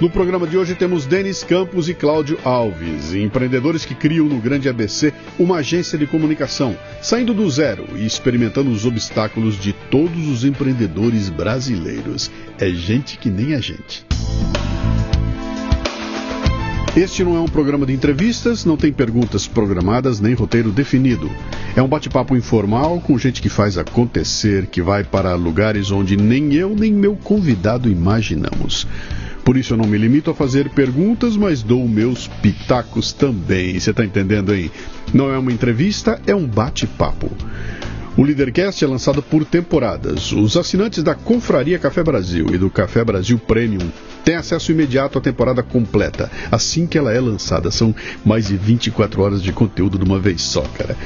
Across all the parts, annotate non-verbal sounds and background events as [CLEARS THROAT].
No programa de hoje temos Denis Campos e Cláudio Alves, empreendedores que criam no Grande ABC uma agência de comunicação, saindo do zero e experimentando os obstáculos de todos os empreendedores brasileiros. É gente que nem a gente. Este não é um programa de entrevistas, não tem perguntas programadas nem roteiro definido. É um bate-papo informal com gente que faz acontecer, que vai para lugares onde nem eu nem meu convidado imaginamos. Por isso eu não me limito a fazer perguntas, mas dou meus pitacos também. Você está entendendo aí? Não é uma entrevista, é um bate-papo. O Leadercast é lançado por temporadas. Os assinantes da Confraria Café Brasil e do Café Brasil Premium têm acesso imediato à temporada completa, assim que ela é lançada. São mais de 24 horas de conteúdo de uma vez só, cara.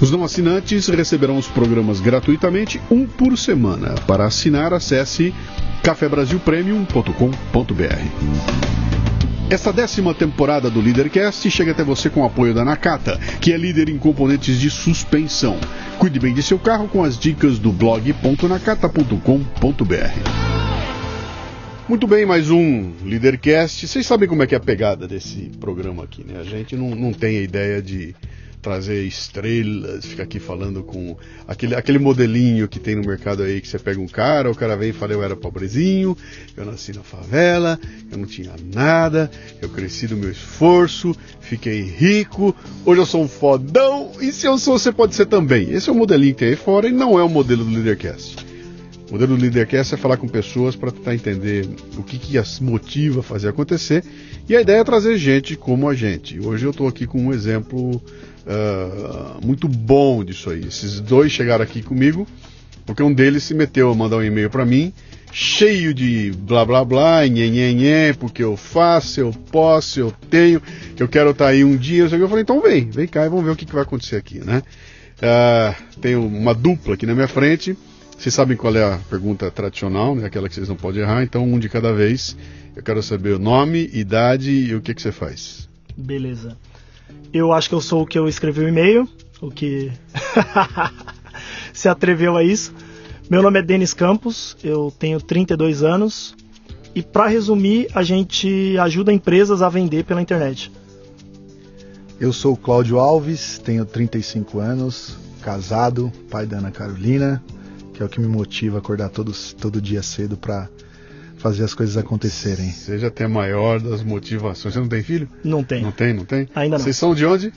Os não assinantes receberão os programas gratuitamente, um por semana. Para assinar, acesse cafebrasilpremium.com.br. Esta décima temporada do Leadercast chega até você com o apoio da Nakata, que é líder em componentes de suspensão. Cuide bem de seu carro com as dicas do blog.nakata.com.br. Muito bem, mais um Leadercast. Vocês sabem como é que é a pegada desse programa aqui, né? A gente não, não tem a ideia de trazer estrelas, ficar aqui falando com aquele, aquele modelinho que tem no mercado aí que você pega um cara, o cara vem e fala: Eu era pobrezinho, eu nasci na favela, eu não tinha nada, eu cresci do meu esforço, fiquei rico, hoje eu sou um fodão, e se eu sou, você pode ser também. Esse é o modelinho que tem aí fora e não é o modelo do Leadercast. O modelo do Leadercast é falar com pessoas para tentar entender o que, que as motiva a fazer acontecer. E a ideia é trazer gente como a gente. Hoje eu estou aqui com um exemplo uh, muito bom disso aí. Esses dois chegaram aqui comigo, porque um deles se meteu a mandar um e-mail para mim, cheio de blá blá blá, nhê, porque eu faço, eu posso, eu tenho, eu quero estar tá aí um dia. Eu falei, então vem, vem cá e vamos ver o que, que vai acontecer aqui, né? Uh, tenho uma dupla aqui na minha frente. Vocês sabem qual é a pergunta tradicional, né? aquela que vocês não podem errar, então um de cada vez. Eu quero saber o nome, idade e o que, que você faz. Beleza. Eu acho que eu sou o que eu escrevi o e-mail, o que [LAUGHS] se atreveu a isso. Meu nome é Denis Campos, eu tenho 32 anos e para resumir, a gente ajuda empresas a vender pela internet. Eu sou o Cláudio Alves, tenho 35 anos, casado, pai da Ana Carolina que é o que me motiva a acordar todos, todo dia cedo para fazer as coisas acontecerem. Seja até maior das motivações. Você não tem filho? Não tem. Não tem, não tem? Ainda não. Vocês são de onde?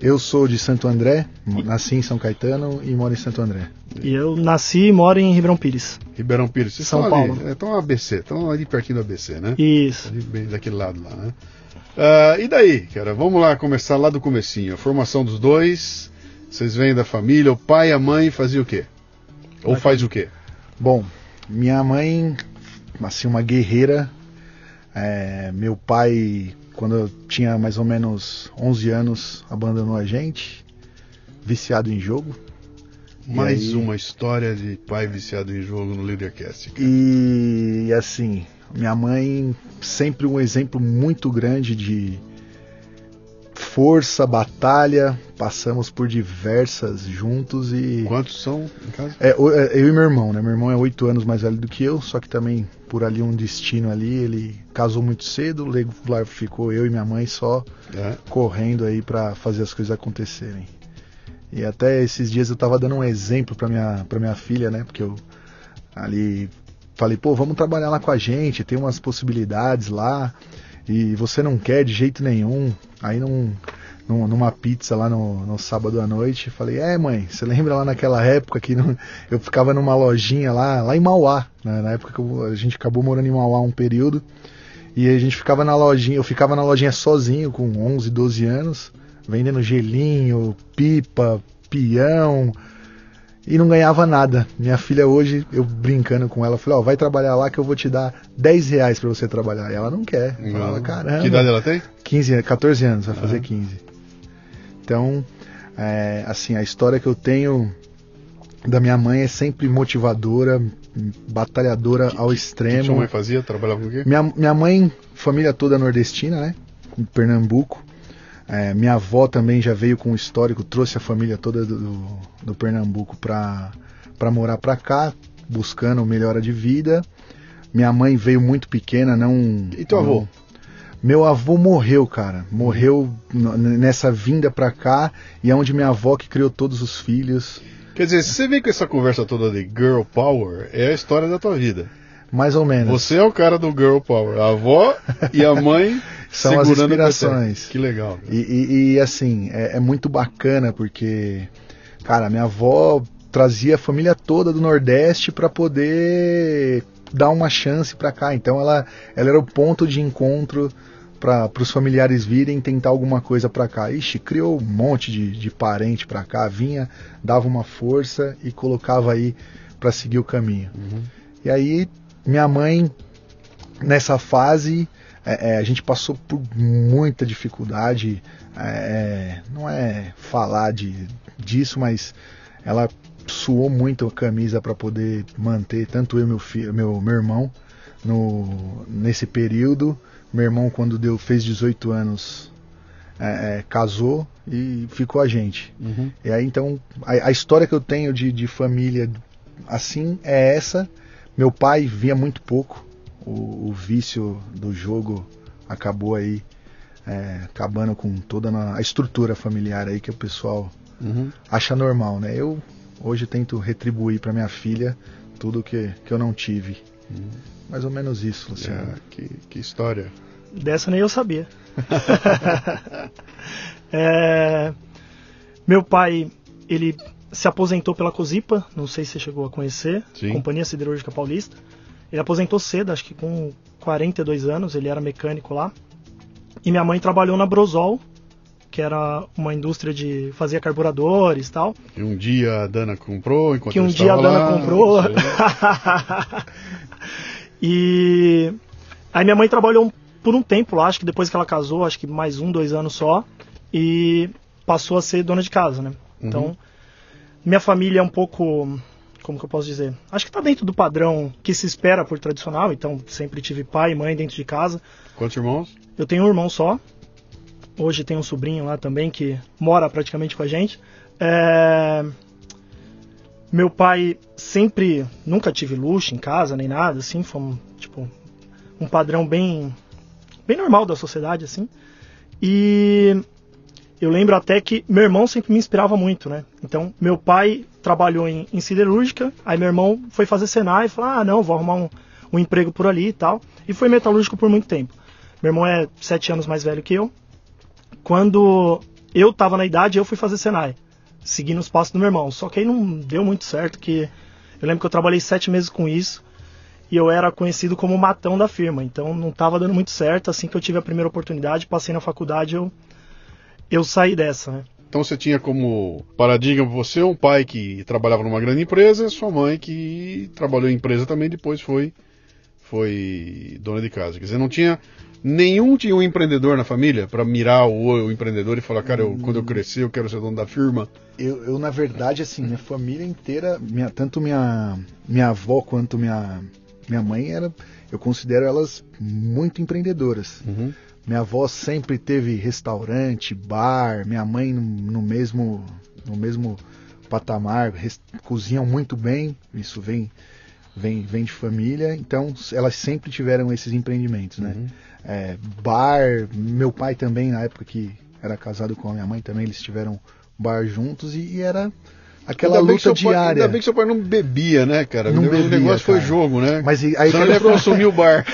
Eu sou de Santo André, nasci em São Caetano e moro em Santo André. E eu nasci e moro em Ribeirão Pires. Ribeirão Pires. Vocês São Paulo. Ali, estão ABC, estão ali pertinho do ABC, né? Isso. Ali, bem daquele lado lá, né? Uh, e daí, cara? Vamos lá começar lá do comecinho. A formação dos dois. Vocês vêm da família, o pai e a mãe faziam o quê? Ou faz o quê? Bom, minha mãe, assim, uma guerreira. É, meu pai, quando eu tinha mais ou menos 11 anos, abandonou a gente, viciado em jogo. Mais aí... uma história de pai viciado em jogo no Leadercast. Cara. E assim, minha mãe sempre um exemplo muito grande de força, batalha, passamos por diversas juntos e. Quantos são em casa? É, é, eu e meu irmão, né? Meu irmão é oito anos mais velho do que eu, só que também por ali um destino ali, ele casou muito cedo, lá ficou eu e minha mãe só é. correndo aí para fazer as coisas acontecerem. E até esses dias eu tava dando um exemplo para minha, pra minha filha, né? Porque eu ali falei, pô, vamos trabalhar lá com a gente, tem umas possibilidades lá e você não quer de jeito nenhum. Aí num, num, numa pizza lá no, no, sábado à noite, falei, é mãe, você lembra lá naquela época que não, eu ficava numa lojinha lá, lá em Mauá, né? na época que eu, a gente acabou morando em Mauá um período, e a gente ficava na lojinha, eu ficava na lojinha sozinho com 11, 12 anos, vendendo gelinho, pipa, peão, e não ganhava nada. Minha filha hoje, eu brincando com ela, falei, ó, oh, vai trabalhar lá que eu vou te dar 10 reais pra você trabalhar. E ela não quer. Fala, caramba. Que idade ela tem? 15, 14 anos, vai fazer 15. Então, É, assim, a história que eu tenho da minha mãe é sempre motivadora, batalhadora que, ao extremo. O que sua mãe fazia? Trabalhava com o quê? Minha, minha mãe, família toda nordestina, né? Em Pernambuco. É, minha avó também já veio com um histórico, trouxe a família toda do, do Pernambuco para morar para cá, buscando melhora de vida. Minha mãe veio muito pequena, não. E teu não, avô? Meu avô morreu, cara. Morreu nessa vinda pra cá e é onde minha avó que criou todos os filhos. Quer dizer, se você vem com essa conversa toda de girl power, é a história da tua vida. Mais ou menos. Você é o cara do girl power. A avó e a mãe [LAUGHS] são as inspirações. Que legal. E, e, e, assim, é, é, muito bacana porque, cara, minha avó trazia a família toda do Nordeste para poder dar uma chance para cá. Então ela, ela era o ponto de encontro para os familiares virem tentar alguma coisa para cá. Ixi, criou um monte de, de parente para cá, vinha, dava uma força e colocava aí para seguir o caminho. Uhum. E aí minha mãe nessa fase é, é, a gente passou por muita dificuldade. É, não é falar de, disso, mas ela suou muito a camisa para poder manter tanto eu e meu, filho, meu, meu irmão no, nesse período. Meu irmão, quando deu, fez 18 anos, é, é, casou e ficou a gente. Uhum. E aí então a, a, história que eu tenho de, de família assim é essa. Meu pai via muito pouco, o, o vício do jogo acabou aí é, acabando com toda a estrutura familiar aí que o pessoal uhum. acha normal, né? Eu hoje tento retribuir para minha filha tudo que, que eu não tive. Uhum. Mais ou menos isso, Luciano. É, que, que história. Dessa nem eu sabia. [LAUGHS] é, meu pai, ele se aposentou pela Cosipa, não sei se você chegou a conhecer, Sim. Companhia Siderúrgica Paulista. Ele aposentou cedo, acho que com 42 anos, ele era mecânico lá. E minha mãe trabalhou na Brosol, que era uma indústria de fazia carburadores e tal. Que um dia a Dana comprou, enquanto Que um dia a Dana lá, comprou. [LAUGHS] e aí minha mãe trabalhou por um tempo lá, acho que depois que ela casou, acho que mais um, dois anos só, e passou a ser dona de casa, né? Então, uhum. minha família é um pouco como que eu posso dizer? Acho que está dentro do padrão que se espera por tradicional, então sempre tive pai e mãe dentro de casa. Quantos irmãos? Eu tenho um irmão só. Hoje tem um sobrinho lá também que mora praticamente com a gente. É... Meu pai sempre, nunca tive luxo em casa nem nada, assim, foi um, tipo um padrão bem, bem normal da sociedade, assim. E eu lembro até que meu irmão sempre me inspirava muito, né? Então, meu pai trabalhou em, em siderúrgica, aí meu irmão foi fazer Senai e falou: ah, não, vou arrumar um, um emprego por ali e tal. E foi metalúrgico por muito tempo. Meu irmão é sete anos mais velho que eu. Quando eu estava na idade, eu fui fazer Senai, seguindo os passos do meu irmão. Só que aí não deu muito certo, que eu lembro que eu trabalhei sete meses com isso e eu era conhecido como o matão da firma. Então não estava dando muito certo. Assim que eu tive a primeira oportunidade, passei na faculdade, eu eu saí dessa, né? Então você tinha como paradigma você um pai que trabalhava numa grande empresa, sua mãe que trabalhou em empresa também, depois foi foi dona de casa. Quer dizer, não tinha nenhum tinha um empreendedor na família para mirar o, o, empreendedor e falar, cara, eu, quando eu crescer eu quero ser dono da firma. Eu, eu na verdade, assim, minha família inteira, minha, tanto minha minha avó quanto minha minha mãe era, eu considero elas muito empreendedoras. Uhum. Minha avó sempre teve restaurante, bar, minha mãe no, no mesmo no mesmo patamar, res, cozinham muito bem, isso vem vem vem de família, então elas sempre tiveram esses empreendimentos, né? Uhum. É, bar, meu pai também na época que era casado com a minha mãe também eles tiveram bar juntos e, e era aquela ainda luta diária. Pai, ainda bem que seu pai não bebia, né, cara? Não o bebia, negócio cara. foi jogo, né? Mas aí Só ele consumir o [LAUGHS] bar.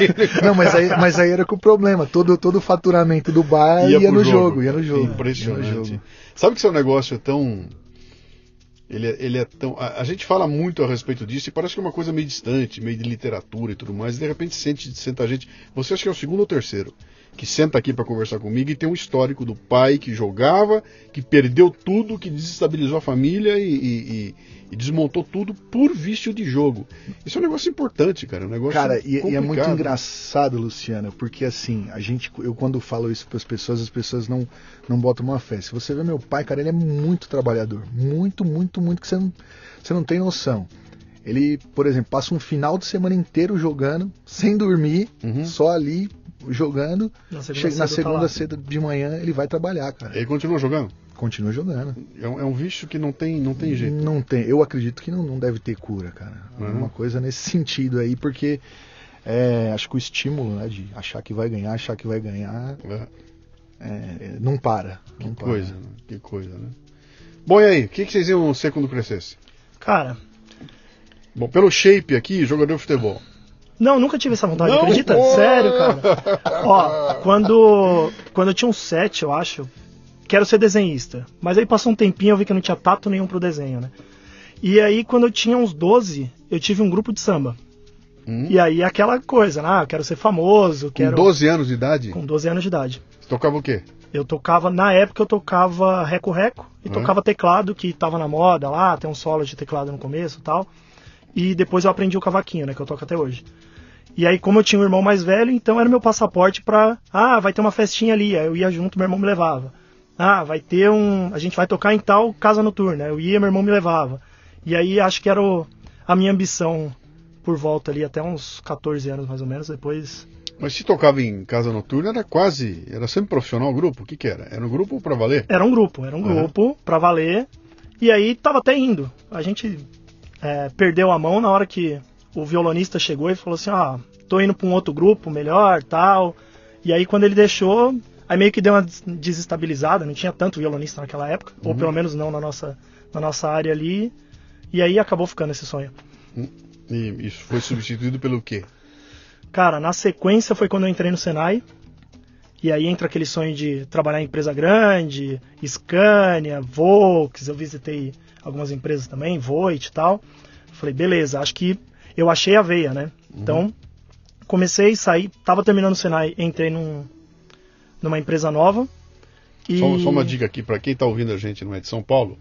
não, mas aí, mas aí era com o problema. Todo, todo o faturamento do bar ia, ia no jogo. jogo. ia no jogo. Impressionante. No jogo. Sabe que seu negócio é tão. Ele é, ele é tão. A, a, gente fala muito a respeito disso e parece que é uma coisa meio distante, meio de literatura e tudo mais. E de repente sente, senta a gente. Você acha que é o segundo ou terceiro? Que senta aqui para conversar comigo e tem um histórico do pai que jogava, que perdeu tudo, que desestabilizou a família e, e, e desmontou tudo por vício de jogo. Isso é um negócio importante, cara. É um negócio cara, e, e, é muito engraçado, Luciano, porque assim, a gente, eu quando falo isso para as pessoas, as pessoas não, não botam uma fé. Se você vê meu pai, cara, ele é muito trabalhador. Muito, muito, muito, que você não, você não tem noção. Ele, por exemplo, passa um final de semana inteiro jogando, sem dormir, uhum. só ali jogando. Na segunda, chega, na segunda tá cedo de manhã ele vai trabalhar, cara. Ele continua jogando? Continua jogando. É um, é um vício que não tem, não tem jeito. Não tem. Eu acredito que não, não deve ter cura, cara. Uhum. Uma coisa nesse sentido aí, porque é, acho que o estímulo né, de achar que vai ganhar, achar que vai ganhar, é. É, não para. Não que para. coisa, né? que coisa, né? Bom, e aí, o que, que vocês iam ser quando crescesse? Cara. Bom, pelo shape aqui, jogador de futebol. Não, nunca tive essa vontade, não, acredita? Sério, cara. Ó, [LAUGHS] quando, quando eu tinha uns sete, eu acho, quero ser desenhista. Mas aí passou um tempinho, eu vi que eu não tinha tato nenhum pro desenho, né? E aí, quando eu tinha uns 12, eu tive um grupo de samba. Hum. E aí, aquela coisa, né? Ah, quero ser famoso. Quero... Com 12 anos de idade? Com 12 anos de idade. Você tocava o quê? Eu tocava, na época eu tocava reco-reco e hum. tocava teclado, que tava na moda lá, tem um solo de teclado no começo e tal. E depois eu aprendi o cavaquinho, né? Que eu toco até hoje. E aí, como eu tinha um irmão mais velho, então era meu passaporte pra. Ah, vai ter uma festinha ali. Aí eu ia junto, meu irmão me levava. Ah, vai ter um. A gente vai tocar em tal casa noturna. Eu ia, meu irmão me levava. E aí acho que era o... a minha ambição por volta ali, até uns 14 anos mais ou menos. Depois. Mas se tocava em casa noturna, era quase. Era sempre profissional o grupo? O que, que era? Era um grupo pra valer? Era um grupo, era um uhum. grupo pra valer. E aí tava até indo. A gente é, perdeu a mão na hora que o violonista chegou e falou assim: Ah, tô indo para um outro grupo melhor, tal. E aí quando ele deixou, aí meio que deu uma desestabilizada, não tinha tanto violonista naquela época, uhum. ou pelo menos não na nossa, na nossa área ali. E aí acabou ficando esse sonho. Hum, e isso foi substituído pelo quê? Cara, na sequência foi quando eu entrei no Senai. E aí entra aquele sonho de trabalhar em empresa grande, Scania, Volks, eu visitei algumas empresas também, Voit e tal. Falei, beleza, acho que eu achei a veia, né? Uhum. Então, comecei, saí, tava terminando o Senai, entrei num, numa empresa nova. E... Só, só uma dica aqui, para quem tá ouvindo a gente não é de São Paulo,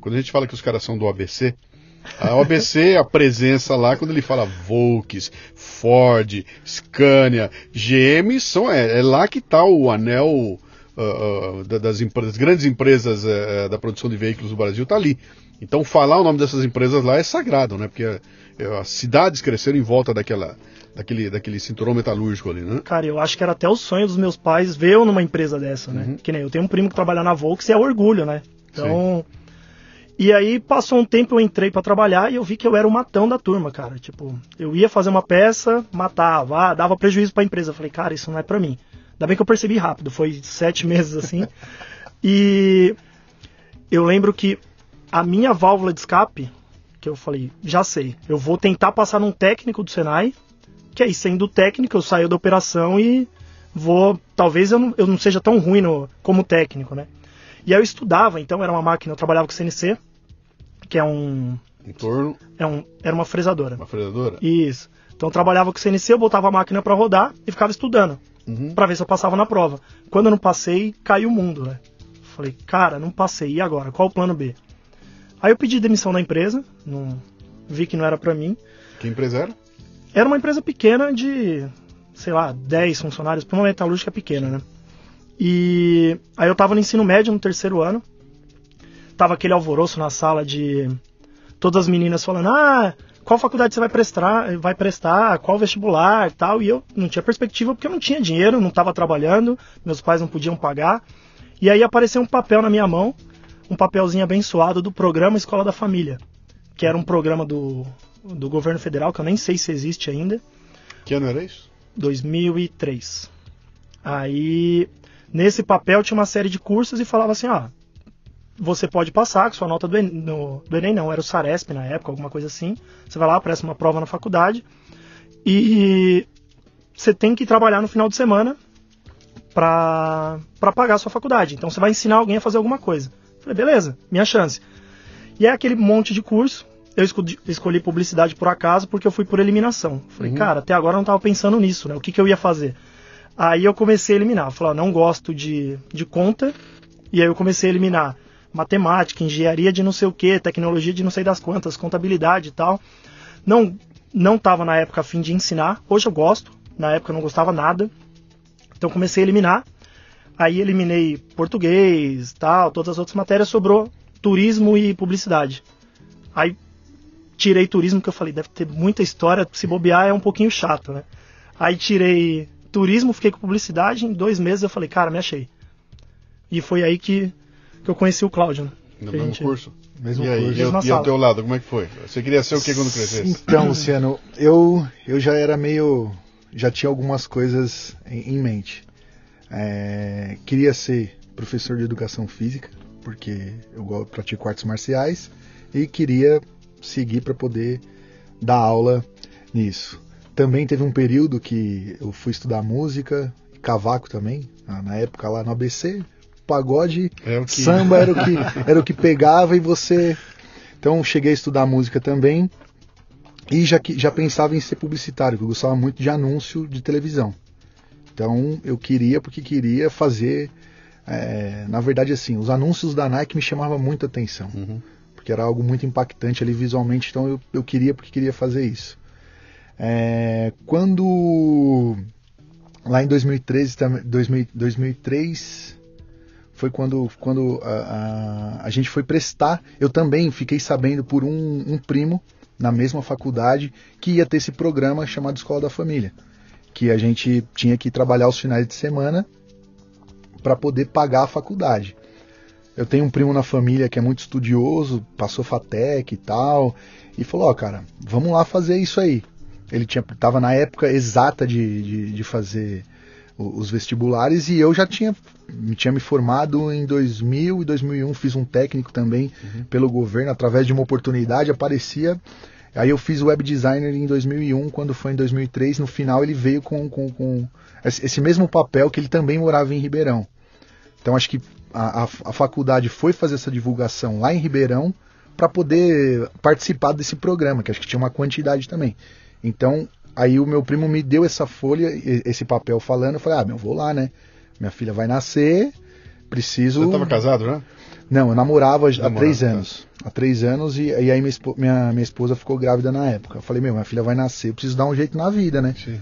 quando a gente fala que os caras são do ABC, a OBC, [LAUGHS] a presença lá, quando ele fala Volks, Ford, Scania, GM, são, é, é lá que está o anel uh, uh, das, das, grandes empresas uh, da produção de veículos do Brasil, está ali. Então falar o nome dessas empresas lá é sagrado, né? Porque as cidades cresceram em volta daquela, daquele, daquele cinturão metalúrgico ali, né? Cara, eu acho que era até o sonho dos meus pais ver eu numa empresa dessa, né? Uhum. Que nem eu tenho um primo que trabalha na Volks e é orgulho, né? Então. Sim. E aí passou um tempo, eu entrei para trabalhar e eu vi que eu era o matão da turma, cara. Tipo, eu ia fazer uma peça, matava, ah, dava prejuízo para a empresa. Eu falei, cara, isso não é para mim. Ainda bem que eu percebi rápido, foi sete [LAUGHS] meses assim. e eu lembro que a minha válvula de escape, que eu falei, já sei, eu vou tentar passar num técnico do Senai, que aí sendo técnico eu saio da operação e vou, talvez eu não, eu não seja tão ruim no, como técnico, né? E aí eu estudava, então era uma máquina, eu trabalhava com CNC, que é um. Em torno? É um, era uma fresadora. Uma fresadora? Isso. Então eu trabalhava com CNC, eu botava a máquina para rodar e ficava estudando. Uhum. para ver se eu passava na prova. Quando eu não passei, caiu o mundo, né? Falei, cara, não passei, e agora? Qual o plano B? Aí eu pedi demissão da empresa, não, vi que não era para mim. Que empresa era? Era uma empresa pequena de, sei lá, 10 funcionários, para uma metalúrgica pequena, né? E aí eu tava no ensino médio, no terceiro ano. Tava aquele alvoroço na sala de todas as meninas falando: "Ah, qual faculdade você vai prestar, vai prestar, qual vestibular, tal". E eu não tinha perspectiva porque eu não tinha dinheiro, não estava trabalhando, meus pais não podiam pagar. E aí apareceu um papel na minha mão, um papelzinho abençoado do programa Escola da Família, que era um programa do do governo federal que eu nem sei se existe ainda. Que ano era isso? 2003. Aí Nesse papel tinha uma série de cursos e falava assim, ó, você pode passar com sua nota do Enem, no, do Enem não, era o Saresp na época, alguma coisa assim. Você vai lá, presta uma prova na faculdade e você tem que trabalhar no final de semana para pagar a sua faculdade. Então você vai ensinar alguém a fazer alguma coisa. Falei, beleza, minha chance. E é aquele monte de curso. Eu escolhi, publicidade por acaso porque eu fui por eliminação. Falei, uhum. cara, até agora eu não estava pensando nisso, né? O que, que eu ia fazer? Aí eu comecei a eliminar. Falar, não gosto de, de conta. E aí eu comecei a eliminar matemática, engenharia de não sei o que, tecnologia de não sei das quantas, contabilidade e tal. Não não estava na época a fim de ensinar. Hoje eu gosto. Na época eu não gostava nada. Então comecei a eliminar. Aí eliminei português, tal, todas as outras matérias sobrou turismo e publicidade. Aí tirei turismo que eu falei, deve ter muita história, se bobear é um pouquinho chato, né? Aí tirei turismo, fiquei com publicidade, em dois meses eu falei, cara, me achei. E foi aí que, que eu conheci o Cláudio. Né? No mesmo gente... curso? Mesmo e aí, curso. E, e ao teu lado, como é que foi? Você queria ser o que quando crescesse? Então, Luciano, eu, eu já era meio. Já tinha algumas coisas em, em mente. É, queria ser professor de educação física, porque eu pratico artes marciais, e queria seguir para poder dar aula nisso. Também teve um período que eu fui estudar música, cavaco também, na época lá no ABC, pagode, é que... samba era o que [LAUGHS] era o que pegava e você então cheguei a estudar música também e já já pensava em ser publicitário, eu gostava muito de anúncio de televisão. Então eu queria porque queria fazer é, na verdade assim, os anúncios da Nike me chamavam muita atenção. Uhum. Porque era algo muito impactante ali visualmente, então eu, eu queria porque queria fazer isso. É, quando lá em 2013, 2000, 2003 foi quando, quando a, a, a, gente foi prestar. Eu também fiquei sabendo por um, um, primo na mesma faculdade que ia ter esse programa chamado Escola da Família, que a gente tinha que trabalhar os finais de semana para poder pagar a faculdade. Eu tenho um primo na família que é muito estudioso, passou FATEC e tal, e falou: Ó, oh, cara, vamos lá fazer isso aí. Ele tinha, tava na época exata de, de, de fazer os vestibulares e eu já tinha, tinha me formado em 2000 e 2001, fiz um técnico também uhum. pelo governo, através de uma oportunidade aparecia. Aí eu fiz o web designer em 2001, quando foi em 2003, no final ele veio com, com, com esse mesmo papel que ele também morava em Ribeirão. Então acho que a, a, a faculdade foi fazer essa divulgação lá em Ribeirão para poder participar desse programa, que acho que tinha uma quantidade também. Então, aí o meu primo me deu essa folha, esse papel falando, eu falei, ah, meu, vou lá, né? Minha filha vai nascer, preciso... Você estava casado, né? Não, eu namorava, há três tá. anos. Há três anos e, e aí minha, minha, minha, esposa ficou grávida na época. Eu falei, meu, minha filha vai nascer, eu preciso dar um jeito na vida, né? Sim.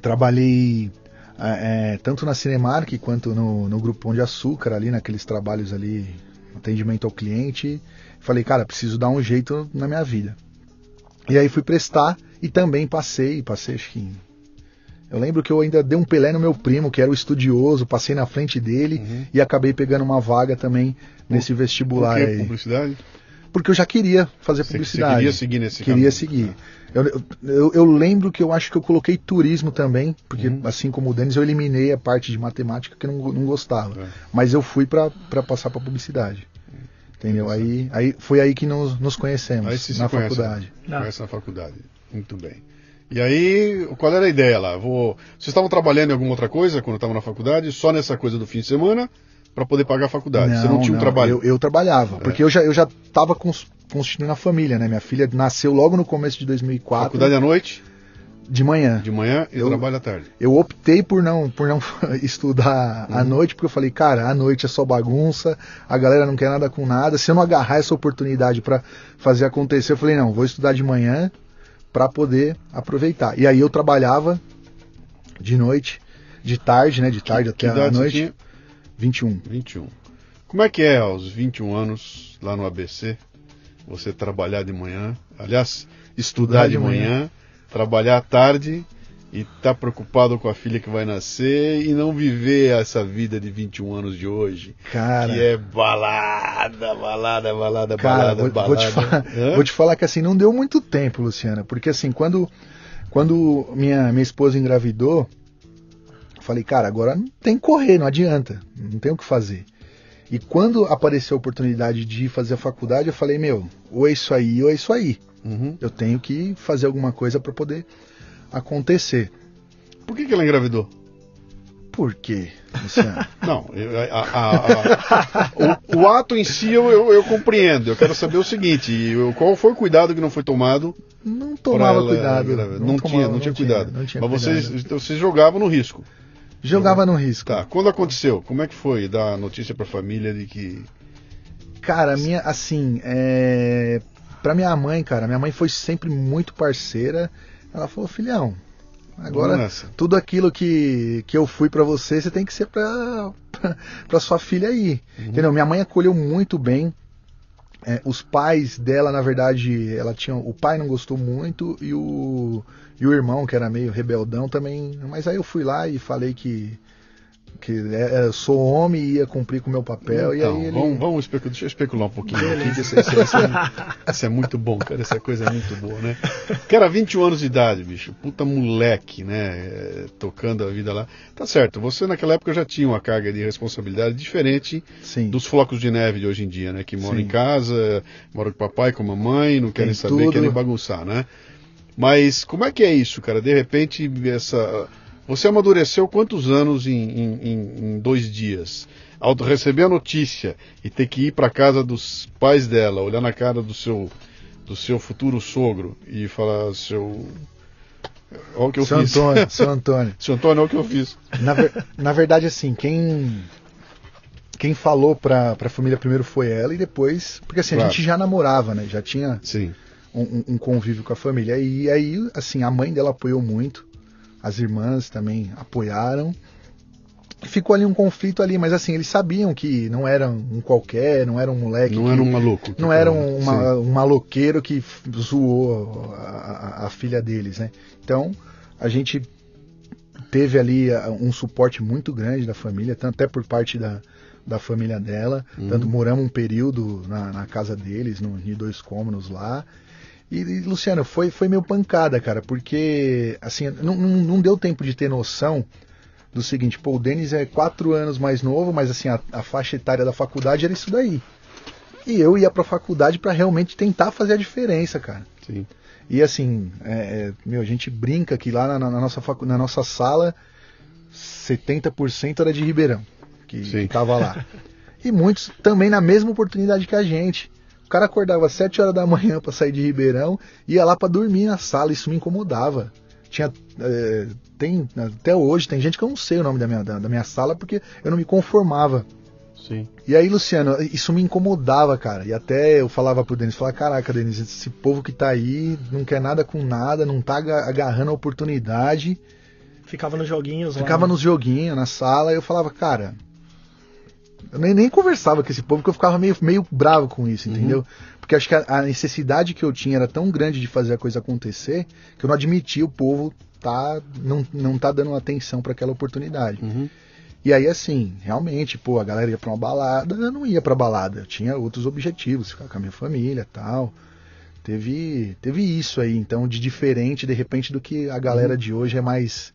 Trabalhei é, tanto na Cinemark quanto no, no Grupo Pão de Açúcar, ali naqueles trabalhos ali, atendimento ao cliente. Falei, cara, preciso dar um jeito na minha vida. E aí fui prestar e também passei, passei acho que. Eu lembro que eu ainda dei um pelé no meu primo, que era o estudioso, passei na frente dele uhum. e acabei pegando uma vaga também nesse vestibular Por que aí. publicidade? Porque eu já queria fazer publicidade. Você queria seguir nesse Queria caminho. seguir. Eu, eu, eu, lembro que eu acho que eu coloquei turismo também, porque uhum. assim como o Denis, eu eliminei a parte de matemática que eu não, não gostava. É. Mas eu fui para passar para publicidade. Entendeu? Aí, aí foi aí que nos, nos conhecemos, aí na faculdade. Conhece, conhece na faculdade. Muito bem. E aí, qual era a ideia lá? Vou... Vocês estavam trabalhando em alguma outra coisa quando estavam na faculdade? Só nessa coisa do fim de semana? para poder pagar a faculdade? Não, Você não tinha um trabalho? Eu, eu trabalhava, é. porque eu já, eu já estava constituindo a família, né? Minha filha nasceu logo no começo de 2004. Faculdade à noite? De manhã. De manhã e eu, trabalho à tarde. Eu optei por não, por não [LAUGHS] estudar uhum. à noite, porque eu falei, cara, à noite é só bagunça, a galera não quer nada com nada. Se eu não agarrar essa oportunidade para fazer acontecer, eu falei, não, vou estudar de manhã para poder aproveitar. E aí eu trabalhava de noite, de tarde, né? De tarde que, até a noite. Tinha? 21. 21. Como é que é aos 21 anos lá no ABC? Você trabalhar de manhã, aliás, estudar de, de manhã, manhã trabalhar à tarde e tá preocupado com a filha que vai nascer e não viver essa vida de 21 anos de hoje. Cara. Que é balada, balada, balada, cara, balada, vou, balada. Vou te, falar, vou te falar que assim, não deu muito tempo, Luciana, porque assim, quando, quando minha, minha esposa engravidou, falei, cara, agora não tem que correr, não adianta, não tem o que fazer. E quando apareceu a oportunidade de fazer a faculdade, eu falei, meu, ou é isso aí ou é isso aí. Uhum. Eu tenho que fazer alguma coisa para poder acontecer. Por que, que ela engravidou? Por quê, Luciano? [LAUGHS] Não, a, a, a, o, o, ato em si eu, eu, eu, compreendo. Eu quero saber o seguinte: qual foi o cuidado que não foi tomado? Não tomava ela, cuidado. Não, não, tomava, tinha, não, não tinha cuidado. Não tinha Mas cuidado. vocês, então, vocês jogavam no risco. Jogava no risco. Tá. Quando aconteceu? Como é que foi dar notícia para a família de que Cara, minha, assim, é... pra minha mãe, cara, minha mãe foi sempre muito parceira. Ela falou, filhão, agora Nossa. tudo aquilo que, que eu fui para você, você tem que ser pra, pra, [LAUGHS] pra sua filha aí. Uhum. Entendeu? Minha mãe acolheu muito bem. É, os pais dela, na verdade, ela tinha. O pai não gostou muito e o, e o irmão, que era meio rebeldão, também. Mas aí eu fui lá e falei que que é, é, sou homem e ia cumprir com o meu papel. Então, e ele... vamos, vamos especular, deixa eu especular um pouquinho aqui. Isso, isso, isso, é, isso, [LAUGHS] é, muito bom, cara. Essa coisa é muito boa, né? Cara, 21 anos de idade, bicho. Puta moleque, né? Tocando a vida lá. Tá certo, você naquela época já tinha uma carga de responsabilidade diferente Sim. dos flocos de neve de hoje em dia, né? Que moram Sim. em casa, moram com o papai, com a mamãe, não querem Tem saber, tudo. querem bagunçar, né? Mas como é que é isso, cara? De repente, essa você amadureceu quantos anos em, em, em dois dias? Ao receber a notícia e ter que ir para casa dos pais dela, olhar na cara do seu, do seu futuro sogro e falar, seu. Olha o que eu seu fiz. Antônio, [LAUGHS] seu Antônio. seu Antônio, olha o que eu fiz. Na, ver, na verdade, assim, quem quem falou pra, pra família primeiro foi ela e depois. Porque assim, claro. a gente já namorava, né? Já tinha um, um, convívio com a família. E aí, assim, a mãe dela apoiou muito as irmãs também apoiaram. Ficou ali um conflito ali, mas assim, eles sabiam que não era um qualquer, não era um moleque. Não que, era um maluco. Não era um, uma, um maloqueiro que zoou a, a, filha deles, né? Então, a gente teve ali um suporte muito grande da família, até por parte da, da família dela. Uhum. Tanto moramos um período na, na casa deles, no, em dois cômodos lá. E, e, Luciano, foi, foi meio pancada, cara, porque assim, não, não, deu tempo de ter noção do seguinte, pô, o Denis é quatro anos mais novo, mas assim, a, a faixa etária da faculdade era isso daí. E eu ia pra faculdade para realmente tentar fazer a diferença, cara. Sim. E assim, é, é meu, a gente brinca que lá na, na, nossa, facu, na nossa sala, 70% era de Ribeirão, que, que tava lá. [LAUGHS] E muitos também na mesma oportunidade que a gente. O cara acordava às 7 horas da manhã para sair de Ribeirão, ia lá para dormir na sala, isso me incomodava. Tinha, é, tem, até hoje, tem gente que eu não sei o nome da minha, da, da minha sala porque eu não me conformava. Sim. E aí, Luciano, isso me incomodava, cara. E até eu falava pro Denis, falava, caraca, Denis, esse povo que tá aí não quer nada com nada, não tá agarrando a oportunidade. Ficava nos joguinhos Ficava lá, né? nos joguinhos, na sala, e eu falava, cara, eu nem, nem conversava com esse povo, porque eu ficava meio, meio bravo com isso, uhum. entendeu? Uhum. Porque acho que a, a, necessidade que eu tinha era tão grande de fazer a coisa acontecer que eu não admitia o povo tá, não, não tá dando atenção para aquela oportunidade. Uhum. E aí, assim, realmente, pô, a galera ia pra uma balada, eu não ia pra balada, eu tinha outros objetivos, ficar com a minha família tal. Teve, teve isso aí, então, de diferente, de repente, do que a galera uhum. de hoje é mais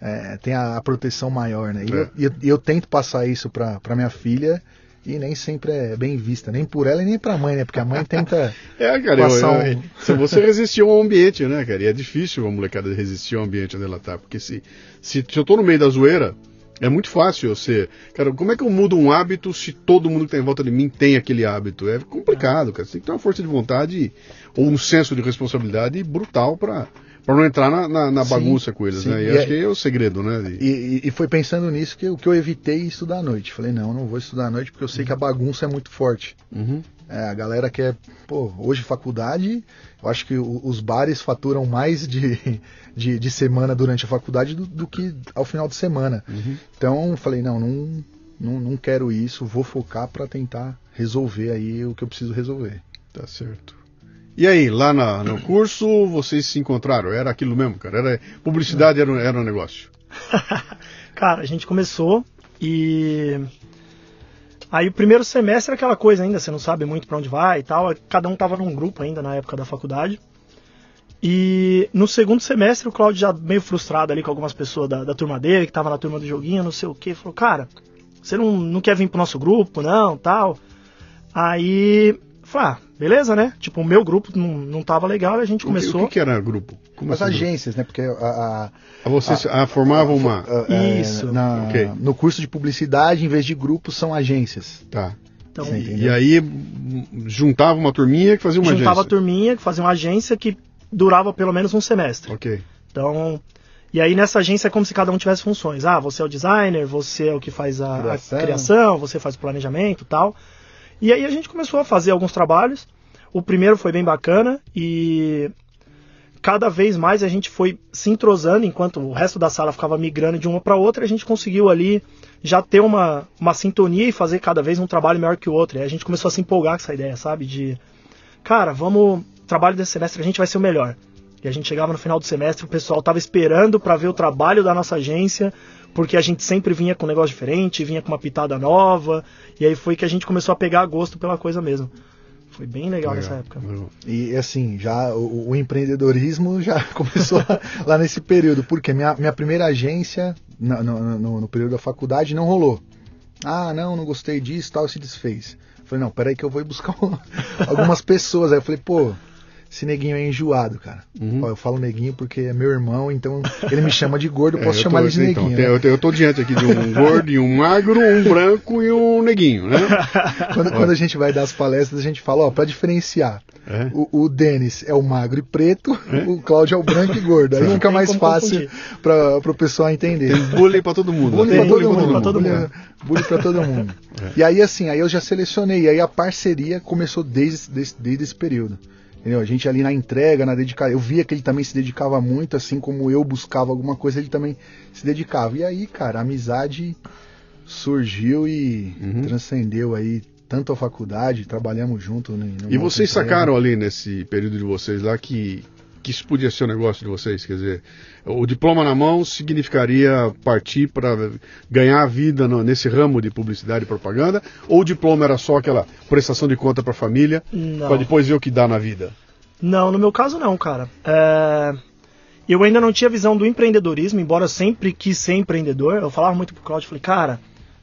é, tem a, a, proteção maior, né? E, é. eu, eu, eu, tento passar isso para minha filha e nem sempre é bem vista, nem por ela e nem pra mãe, né? Porque a mãe tenta. [LAUGHS] é, cara, passar eu, eu, um... você resistiu ao ambiente, né, cara? E é difícil a molecada resistir ao ambiente onde ela tá. Porque se, se, se eu tô no meio da zoeira, é muito fácil eu ser. Cara, como é que eu mudo um hábito se todo mundo que tá em volta de mim tem aquele hábito? É complicado, cara. Você tem que ter uma força de vontade ou um senso de responsabilidade brutal para para não entrar na, na, na bagunça com eles, sim. né? E, e acho é, que é o segredo, né? De... E, e, foi pensando nisso que, que eu evitei estudar à noite. Falei, não, eu não vou estudar à noite porque eu sei que a bagunça é muito forte. Uhum. É, a galera quer, pô, hoje faculdade, eu acho que os bares faturam mais de, [LAUGHS] de, de semana durante a faculdade do, do, que ao final de semana. Uhum. Então, falei, não, não, não, não quero isso, vou focar para tentar resolver aí o que eu preciso resolver. Tá certo. E aí, lá na, no curso, vocês se encontraram? Era aquilo mesmo, cara? Era, publicidade era, era um negócio? [LAUGHS] cara, a gente começou e. Aí o primeiro semestre é aquela coisa ainda, você não sabe muito para onde vai e tal. Cada um tava num grupo ainda na época da faculdade. E no segundo semestre o Claudio já meio frustrado ali com algumas pessoas da, da turma dele, que tava na turma do joguinho, não sei o que, falou, cara, você não, não quer vir pro nosso grupo, não, tal. Aí, falei, ah, beleza, né? Tipo, o meu grupo não, não tava legal e a gente O que- começou. O que, que era grupo? Como As assim? agências, né? Porque a, a- Ah, vocês ah, formavam uma. a- é, Isso. na- Ok. no curso de publicidade, em vez de grupos, são agências. Tá. Então, Sim. E, Entendeu? aí juntava uma turminha que fazia uma juntava a agência. turminha, que fazia uma agência que durava pelo menos um semestre. Ok. Então, e aí nessa agência é como se cada um tivesse funções. Ah, você é o designer, você é o que faz a a Criação. criação, você faz o planejamento e tal. E aí a gente começou a fazer alguns trabalhos. O primeiro foi bem bacana e cada vez mais a gente foi se entrosando enquanto o resto da sala ficava migrando de uma para outra, a gente conseguiu ali já ter uma, uma sintonia e fazer cada vez um trabalho melhor que o outro. E a gente começou a se empolgar com essa ideia, sabe? De, cara, vamos, trabalho desse semestre a gente vai ser o melhor. E a gente chegava no final do semestre, o pessoal tava esperando para ver o trabalho da nossa agência, porque a gente sempre vinha com um negócio diferente, vinha com uma pitada nova, e aí foi que a gente começou a pegar gosto pela coisa mesmo. Foi bem legal, nessa época. Legal. E assim, já o, o empreendedorismo [LAUGHS] já começou lá nesse período, porque minha, minha primeira agência, na- no, no- no período da faculdade, não rolou. Ah, não, não gostei disso, tal, se desfez. Falei, não, peraí que eu vou ir buscar um- [LAUGHS] algumas pessoas. Aí eu falei, pô, esse neguinho é enjoado, cara. Uhum. Ó, eu falo neguinho porque é meu irmão, então ele me chama de gordo, eu [LAUGHS] É, posso eu chamar tô- ele de então, neguinho. tem- né? eu, tô- eu tô diante aqui de um [LAUGHS] gordo e um magro, um branco e um neguinho, né? [LAUGHS] Quando, quando a gente vai dar as palestras, a gente fala, ó, pra diferenciar. É. O, o Denis é o magro e preto, o Cláudio é o branco e gordo. Aí fica mais fácil para o pessoal entender. Tem bullying pra todo mundo. Bullying né? pra Tem todo bullying mundo. pra todo bullying- mundo. bullying pra todo mundo. E aí, assim, aí eu já selecionei. E aí a parceria começou desde, desde, desde esse período. Entendeu? A gente ali na entrega, na dedicação. Eu via que ele também se dedicava muito, assim como eu buscava alguma coisa, ele também se dedicava. E aí, cara, a amizade surgiu e Uhum. transcendeu aí tanto a faculdade, trabalhamos junto. né, numa E vocês sacaram ali nesse período de vocês lá que, que isso podia ser o negócio de vocês? Quer dizer, o diploma na mão significaria partir para ganhar a vida no- nesse ramo de publicidade e propaganda? Ou o diploma era só aquela prestação de conta para a família, para depois ver o que dá na vida? Não, no meu caso não, cara. É, Eu ainda não tinha visão do empreendedorismo, embora eu sempre quis ser empreendedor. Eu falava muito pro Claudio, falei, cara,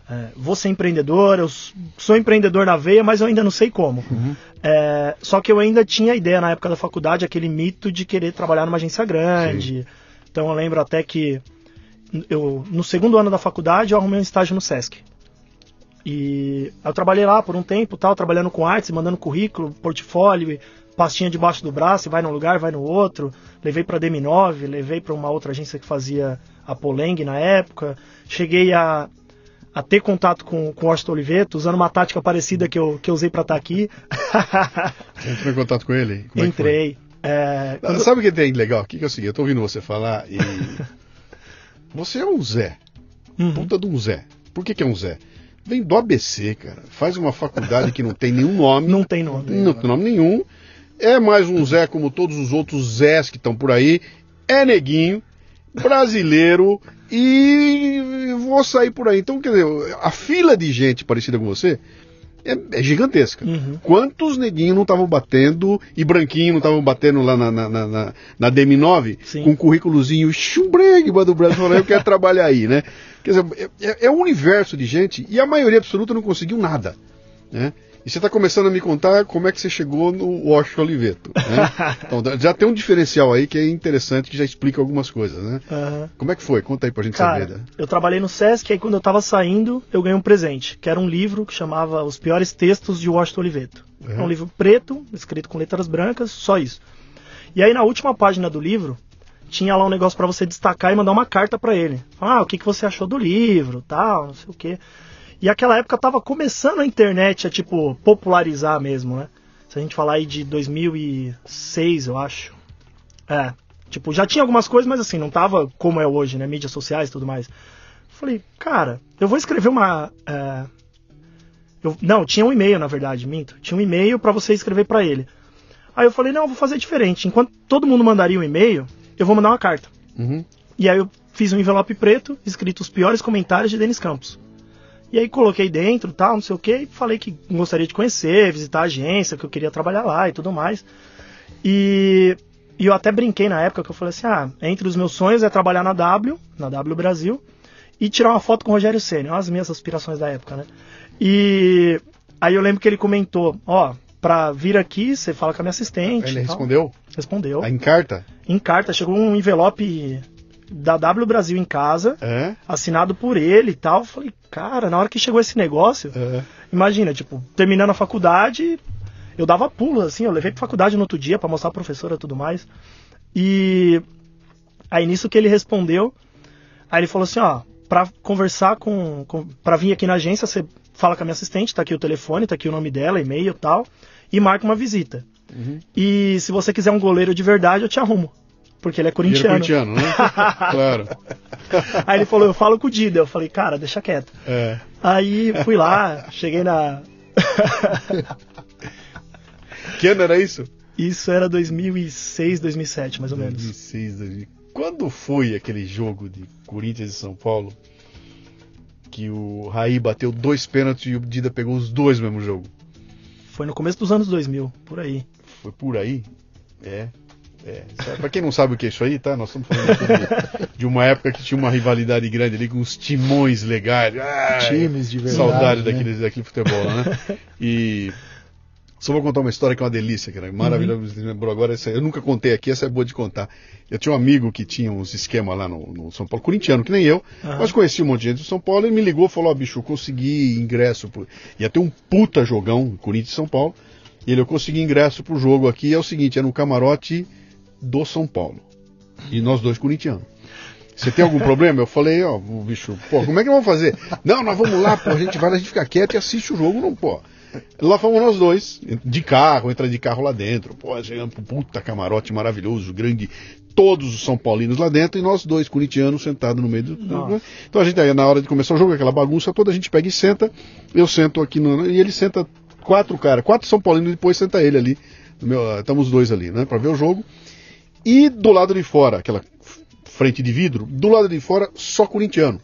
é, vou ser empreendedor, eu sou empreendedor na veia, mas eu ainda não sei como. É, só que eu ainda tinha a ideia na época da faculdade, aquele mito de querer trabalhar numa agência grande. Então eu lembro até que eu, no segundo ano da faculdade eu arrumei um estágio no Sesc. E eu trabalhei lá por um tempo, tal, trabalhando com artes, mandando currículo, portfólio, pastinha debaixo do braço, vai num lugar, vai no outro. Levei para DM9, levei para uma outra agência que fazia a Poleng na época. Cheguei a, a ter contato com, com o Washington Oliveto, usando uma tática parecida que eu, que eu usei para estar aqui. [LAUGHS] Você entrou em contato com ele? Como é? Entrei. É, Ah, quando- Sabe o que tem de legal aqui? Que é o seguinte, eu tô ouvindo você falar e. [LAUGHS] Você é um Zé. Uhum. Puta de um Zé. Por que, que é um Zé? Vem do ABC, cara. Faz uma faculdade que não tem nenhum nome. [LAUGHS] Não tem nome. Não tem nome nenhum. É mais um Zé como todos os outros Zés que estão por aí. É neguinho, brasileiro e vou sair por aí. Então, quer dizer, a fila de gente parecida com você é, é gigantesca. Uhum. Quantos neguinhos não estavam batendo e branquinho não estavam batendo lá na, na, na, na, na DM9 Sim. com um currículozinho chumbregue do Brasil falando, eu quero trabalhar aí, né? Quer dizer, é, é- é um universo de gente e a maioria absoluta não conseguiu nada, né? E você está começando a me contar como é que você chegou no Washington Oliveto, né? [LAUGHS] Então já tem um diferencial aí que é interessante, que já explica algumas coisas, né? Aham. Como é que foi? Conta aí pra gente saber. Cara, né? eu trabalhei no Sesc e aí quando eu tava saindo, eu ganhei um presente, que era um livro que chamava Os Piores Textos de Washington Oliveto. Uhum. É um livro preto, escrito com letras brancas, só isso. E aí na última página do livro, tinha lá um negócio pra você destacar e mandar uma carta pra ele. Ah, o que, que você achou do livro, tal, não sei o quê. E aquela época tava começando a internet a, tipo, popularizar mesmo, né? Se a gente falar aí de 2006, eu acho. É, tipo, já tinha algumas coisas, mas assim, não tava como é hoje, né? Mídias sociais e tudo mais. Falei, cara, eu vou escrever uma. é, eu- não, tinha um e-mail, na verdade, minto. Tinha um e-mail pra você escrever pra ele. Aí eu falei, não, eu vou fazer diferente. Enquanto todo mundo mandaria um e-mail, eu vou mandar uma carta. Uhum. E aí eu fiz um envelope preto, escrito os piores comentários de Denis Campos. E aí coloquei dentro, tal, não sei o que, e falei que gostaria de conhecer, visitar a agência, que eu queria trabalhar lá e tudo mais. E, e eu até brinquei na época que eu falei assim, ah, entre os meus sonhos é trabalhar na W, na W Brasil, e tirar uma foto com o Rogério Ceni, as minhas aspirações da época, né? E aí eu lembro que ele comentou, ó, pra vir aqui, você fala com a minha assistente. Ele e tal." respondeu? Respondeu. A encarta? Em carta, chegou um envelope da W Brasil em casa, É? assinado por ele e tal. Falei, cara, na hora que chegou esse negócio, É. imagina, tipo, terminando a faculdade, eu dava pulos, assim, eu levei pra faculdade no outro dia pra mostrar a professora e tudo mais. E aí nisso que ele respondeu, aí ele falou assim, ó, pra conversar com, com para vir aqui na agência, você fala com a minha assistente, tá aqui o telefone, tá aqui o nome dela, e-mail e tal, e marca uma visita. E se você quiser um goleiro de verdade, eu te arrumo. Porque ele é Ele era corintiano. corintiano, né? [LAUGHS] claro. Aí ele falou, eu falo com o Dida. Eu falei, cara, deixa quieto. É. Aí fui lá, cheguei na. [LAUGHS] Que ano era isso? Isso era 2006, 2007, mais ou menos. 2006, 2000. Quando foi aquele jogo de Corinthians e São Paulo que o Raí bateu dois pênaltis e o Dida pegou os dois no mesmo jogo? Foi no começo dos anos 2000, por aí. Foi por aí? É. É. Sabe, Pra quem não sabe o que é isso aí, tá? Nós estamos falando de, de uma época que tinha uma rivalidade grande ali com os timões legais. Ai, Times de verdade. Saudade né? daqueles, daquele futebol, né? E só vou contar uma história que é uma delícia, cara. Maravilhosa, você lembrou agora. Essa, eu nunca contei aqui, essa é boa de contar. Eu tinha um amigo que tinha uns esquemas lá no, no São Paulo, corintiano, que nem eu, Aham. mas conhecia um monte de gente do São Paulo. Ele me ligou e falou: Ó, bicho, eu consegui ingresso. Pro... Ia ter um puta jogão, Corinthians e São Paulo. E ele, eu consegui ingresso pro jogo aqui. É o seguinte: é no camarote do São Paulo. E nós dois corintianos. Você tem algum problema? Eu falei, ó, o bicho, pô, como é que nós vamos fazer? Não, nós vamos lá, pô, a gente vai, a gente fica quieto e assiste o jogo, não, pô. Lá fomos nós dois, de carro, entra de carro lá dentro, pô, chegamos pro puta camarote maravilhoso, grande, todos os São Paulinos lá dentro, e nós dois, corintianos, sentados no meio do. Nossa. Então a gente aí, na hora de começar o jogo, aquela bagunça toda, a gente pega e senta, eu sento aqui no. E ele senta quatro caras, quatro São Paulinos, e depois senta ele ali. meu- estamos os dois ali, né, pra ver o jogo. E do lado de fora, aquela frente de vidro, do lado de fora, só corintiano.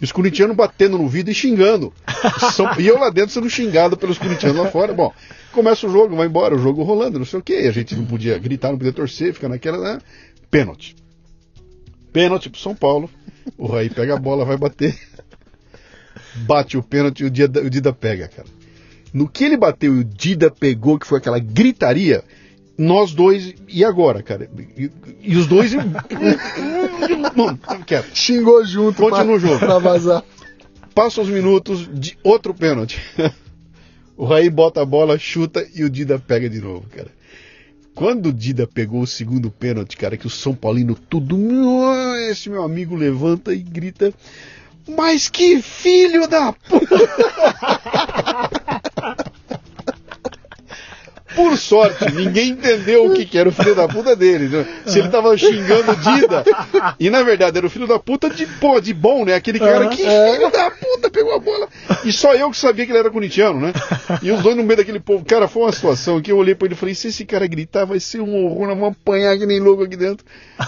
E os corintianos batendo no vidro e xingando. [LAUGHS] São- e eu lá dentro sendo xingado pelos corintianos lá fora. Bom, começa o jogo, vai embora, o jogo rolando, não sei o quê. A gente não podia gritar, não podia torcer, fica naquela, né? Pênalti. Pênalti pro São Paulo. O Raí pega a bola, vai bater. Bate o pênalti e o Dida, o Dida pega, cara. No que ele bateu e o Dida pegou, que foi aquela gritaria, nós dois, e agora, cara? E, e os dois. Não, quieto. Xingou junto Continua o pra, jogo. pra vazar. Passa os minutos de outro pênalti. O Raí bota a bola, chuta e o Dida pega de novo, cara. Quando o Dida pegou o segundo pênalti, cara, que o São Paulino tudo. Esse meu amigo levanta e grita. Mas que filho da puta! [LAUGHS] Por sorte, ninguém entendeu o que, que era o filho da puta dele. né? Se ele tava xingando o Dida. E na verdade era o filho da puta de, pô, de bom, né? Aquele cara que filho da puta pegou a bola. E só eu que sabia que ele era corintiano, né? E os dois no meio daquele povo. Cara, foi uma situação que eu olhei pra ele e falei: se esse cara gritar, vai ser um horror, nós vamos apanhar que nem louco aqui dentro.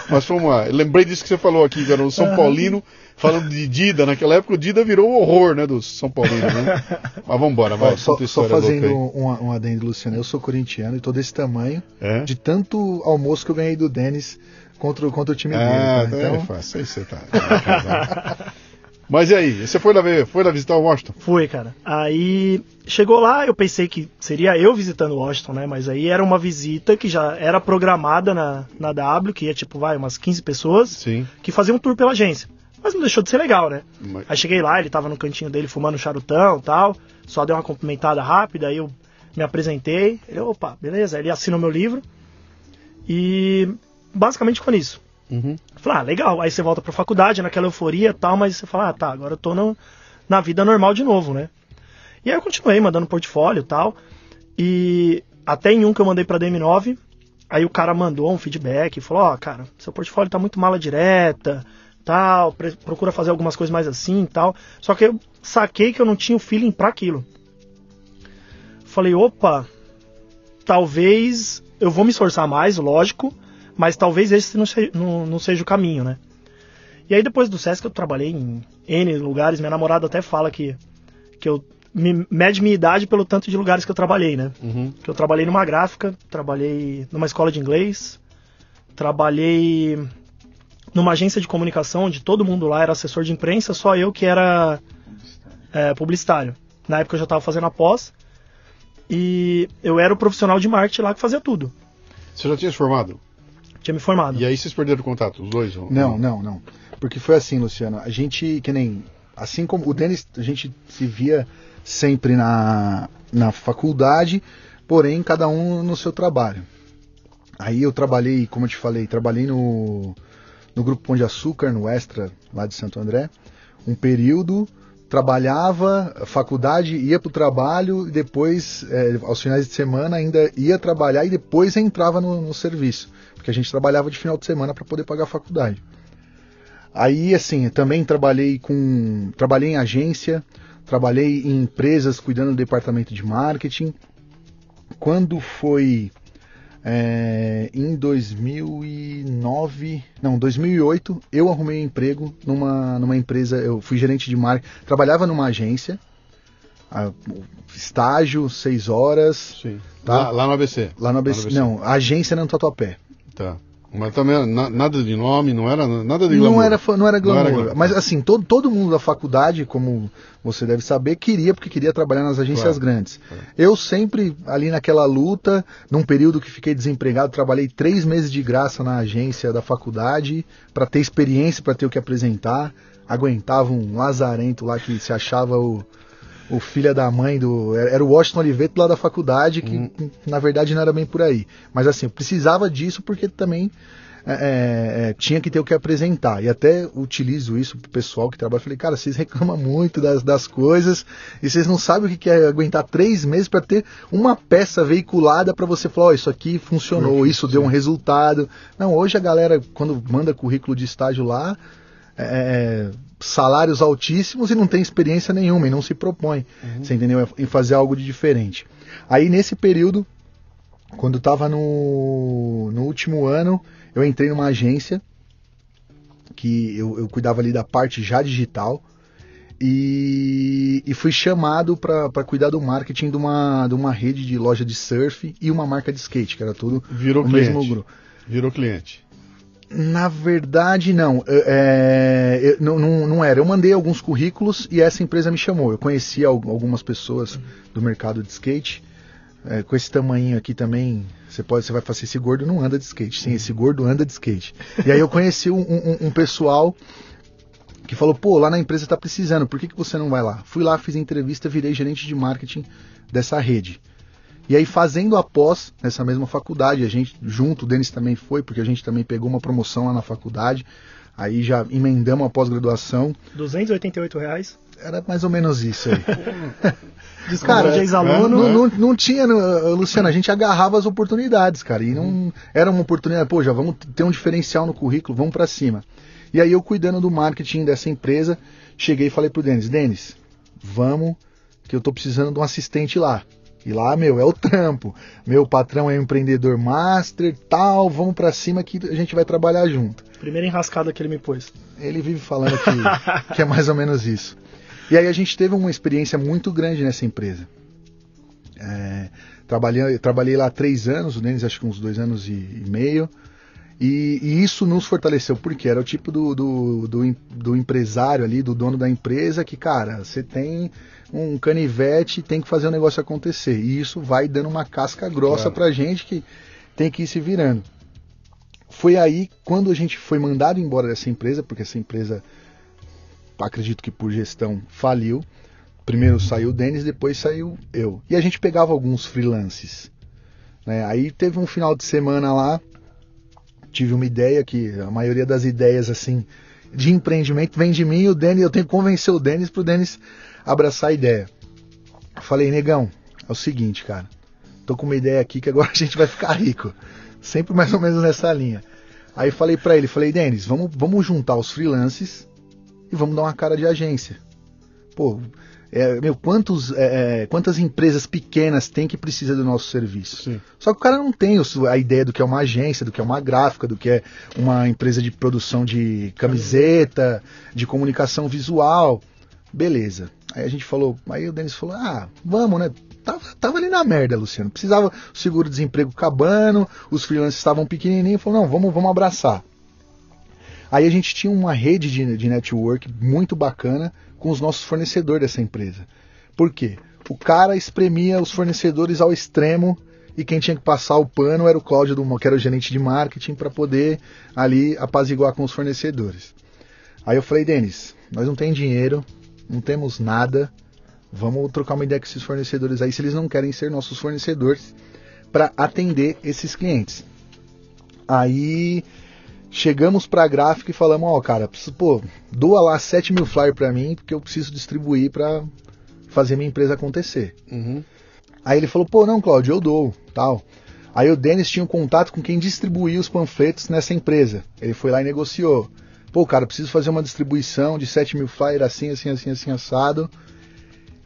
Mas vamos lá. Eu lembrei disso que você falou aqui, cara. O São Paulino, falando de Dida. Naquela época o Dida virou o horror, né? Dos São Paulinos, né? [LAUGHS] Mas vambora, vai. Ó, só, só fazendo um, um adendo, Luciano. Eu sou corintiano e tô desse tamanho É? de tanto almoço que eu ganhei do Denis contra, o- contra o time Ah, dele. tá, tá? é Então, fácil. Aí você tá. tá [LAUGHS] Mas e aí? Você foi lá ver, foi lá visitar o Washington? Foi, cara. Aí chegou lá, eu pensei que seria eu visitando Washington, né? Mas aí era uma visita que já era programada na, na W, que ia tipo, vai, umas 15 pessoas, Sim. que faziam um tour pela agência. Mas não deixou de ser legal, né? Mas- Aí cheguei lá, ele tava no cantinho dele fumando charutão e tal. Só deu uma cumprimentada rápida, aí eu me apresentei. Ele, opa, beleza. Ele assinou meu livro. E basicamente ficou nisso. Uhum. Falei, ah, legal. Aí você volta pra faculdade, naquela euforia e tal, mas você fala, ah, tá, agora eu tô no- na vida normal de novo, né? E aí eu continuei mandando portfólio e tal. E até em um que eu mandei pra DM9, aí o cara mandou um feedback e falou, ó, cara, seu portfólio tá muito mala direta, tal, procura fazer algumas coisas mais assim e tal. Só que eu saquei que eu não tinha o feeling pra aquilo. Falei, opa, talvez eu vou me esforçar mais, lógico, mas talvez esse não, se- não- não seja o caminho, né? E aí depois do Sesc eu trabalhei em N lugares, minha namorada até fala que, que eu me, mede minha idade pelo tanto de lugares que eu trabalhei, né? Uhum. Que eu trabalhei numa gráfica, trabalhei numa escola de inglês, trabalhei numa agência de comunicação onde todo mundo lá era assessor de imprensa, só eu que era é, publicitário. Na época eu já estava fazendo a pós. e eu era o profissional de marketing lá que fazia tudo. Você já tinha se formado? Tinha me formado. E aí vocês perderam o contato, os dois? Ou... Não, não, não. Porque foi assim, Luciano. A gente, que nem. Assim como o Denis, a gente se via sempre na, na faculdade, porém cada um no seu trabalho. Aí eu trabalhei, como eu te falei, trabalhei no, no Grupo Pão de Açúcar, no Extra, lá de Santo André, um período, trabalhava, faculdade, ia para o trabalho e depois, é, aos finais de semana, ainda ia trabalhar e depois entrava no, no serviço, porque a gente trabalhava de final de semana para poder pagar a faculdade. Aí, assim, também trabalhei com. Trabalhei em agência, trabalhei em empresas cuidando do departamento de marketing. Quando foi é, em 2009, não, 2008, eu arrumei um emprego numa, numa empresa, eu fui gerente de marketing, trabalhava numa agência, a, estágio, seis horas. Sim. Tá? Lá, lá, no ABC? Lá no ABC, lá no ABC. não, a agência era no Tatuapé. Tá. Mas também nada de nome, não era nada de glamour. Não era, não era glamour. Não era glamour. Mas assim, todo, todo mundo da faculdade, como você deve saber, queria, porque queria trabalhar nas agências claro. grandes. É. Eu sempre, ali naquela luta, num período que fiquei desempregado, trabalhei três meses de graça na agência da faculdade, para ter experiência, para ter o que apresentar. Aguentava um lazarento lá que se achava o, o filho da mãe do. Era o Washington Oliveto lá da faculdade, que hum. na verdade não era bem por aí. Mas assim, eu precisava disso porque também é, é, é, tinha que ter o que apresentar. E até utilizo isso pro pessoal que trabalha. Falei, cara, vocês [LAUGHS] reclamam muito das, das coisas e vocês não sabem o que é aguentar três meses para ter uma peça veiculada para você falar, oh, isso aqui funcionou, isso deu um resultado. Não, hoje a galera, quando manda currículo de estágio lá, é, salários altíssimos e não tem experiência nenhuma e não se propõe, uhum. você entendeu? Em fazer algo de diferente. Aí nesse período, quando estava no, no último ano, eu entrei numa agência que eu, eu cuidava ali da parte já digital e, e fui chamado para cuidar do marketing de uma, de uma rede de loja de surf e uma marca de skate, que era tudo Virou o cliente. mesmo grupo. Virou cliente. Na verdade, não. É, não, não. não, era. Eu mandei alguns currículos e essa empresa me chamou. Eu conhecia algumas pessoas do mercado de skate. É, com esse tamanho aqui também, você pode, você vai fazer esse gordo não anda de skate. Sim, esse gordo anda de skate. E aí eu conheci um, um, um pessoal que falou, pô, lá na empresa está precisando, por que, que você não vai lá? Fui lá, fiz entrevista, virei gerente de marketing dessa rede. E aí, fazendo a pós nessa mesma faculdade, a gente, junto, o Denis também foi, porque a gente também pegou uma promoção lá na faculdade. Aí já emendamos a pós-graduação. 288 reais? Era mais ou menos isso aí. [LAUGHS] Desculpa, cara, de ex-aluno. Não, não, não, tinha, Luciano, a gente agarrava as oportunidades, cara. E não era uma oportunidade, pô, já vamos ter um diferencial no currículo, vamos para cima. E aí eu cuidando do marketing dessa empresa, cheguei e falei pro Denis, Denis, vamos, que eu tô precisando de um assistente lá. E lá, meu, é o trampo. Meu patrão é um empreendedor master, tal, vamos para cima que a gente vai trabalhar junto. Primeira enrascada que ele me pôs. Ele vive falando que, [LAUGHS] que é mais ou menos isso. E aí a gente teve uma experiência muito grande nessa empresa. É, trabalhei, trabalhei lá três anos, o Denis acho que uns dois anos e, e meio. E, e, isso nos fortaleceu, porque era o tipo do, do, do, do, empresário ali, do dono da empresa, que, cara, você tem um canivete tem que fazer o negócio acontecer. E isso vai dando uma casca grossa claro. pra gente que tem que ir se virando. Foi aí quando a gente foi mandado embora dessa empresa, porque essa empresa, acredito que por gestão, faliu. Primeiro saiu o Denis, depois saiu eu. E a gente pegava alguns freelances. Né? Aí teve um final de semana lá, tive uma ideia que a maioria das ideias assim de empreendimento vem de mim e o Denis, eu tenho que convencer o Denis pro Denis abraçar a ideia. Falei, negão, é o seguinte, cara. Tô com uma ideia aqui que agora a gente vai ficar rico. Sempre mais ou menos nessa linha. Aí falei para ele, falei, Denis, vamos, vamos juntar os freelances e vamos dar uma cara de agência. Pô, é, meu, quantos, é, é, quantas empresas pequenas tem que precisa do nosso serviço? Sim. Só que o cara não tem a ideia do que é uma agência, do que é uma gráfica, do que é uma empresa de produção de camiseta, de comunicação visual. Beleza. Aí a gente falou, aí o Denis falou, ah, vamos, né? Tava, tava ali na merda, Luciano. Precisava o seguro-desemprego acabando, os freelancers estavam pequenininhos, falou, não, vamos, vamos abraçar. Aí a gente tinha uma rede de, de network muito bacana com os nossos fornecedores dessa empresa. Por quê? o cara espremia os fornecedores ao extremo e quem tinha que passar o pano era o Cláudio, que era o gerente de marketing, para poder ali apaziguar com os fornecedores. Aí eu falei, Denis, nós não temos dinheiro, não temos nada, vamos trocar uma ideia com esses fornecedores aí, se eles não querem ser nossos fornecedores, para atender esses clientes. Aí chegamos para a gráfica e falamos, ó, oh, cara, pô, doa lá 7 mil flyers para mim, porque eu preciso distribuir para fazer minha empresa acontecer. Uhum. Aí ele falou, pô, não, Cláudio, eu dou, tal. Aí o Denis tinha um contato com quem distribuía os panfletos nessa empresa. Ele foi lá e negociou. Pô, cara, preciso fazer uma distribuição de 7 mil flyers assim, assim, assim, assim, assado.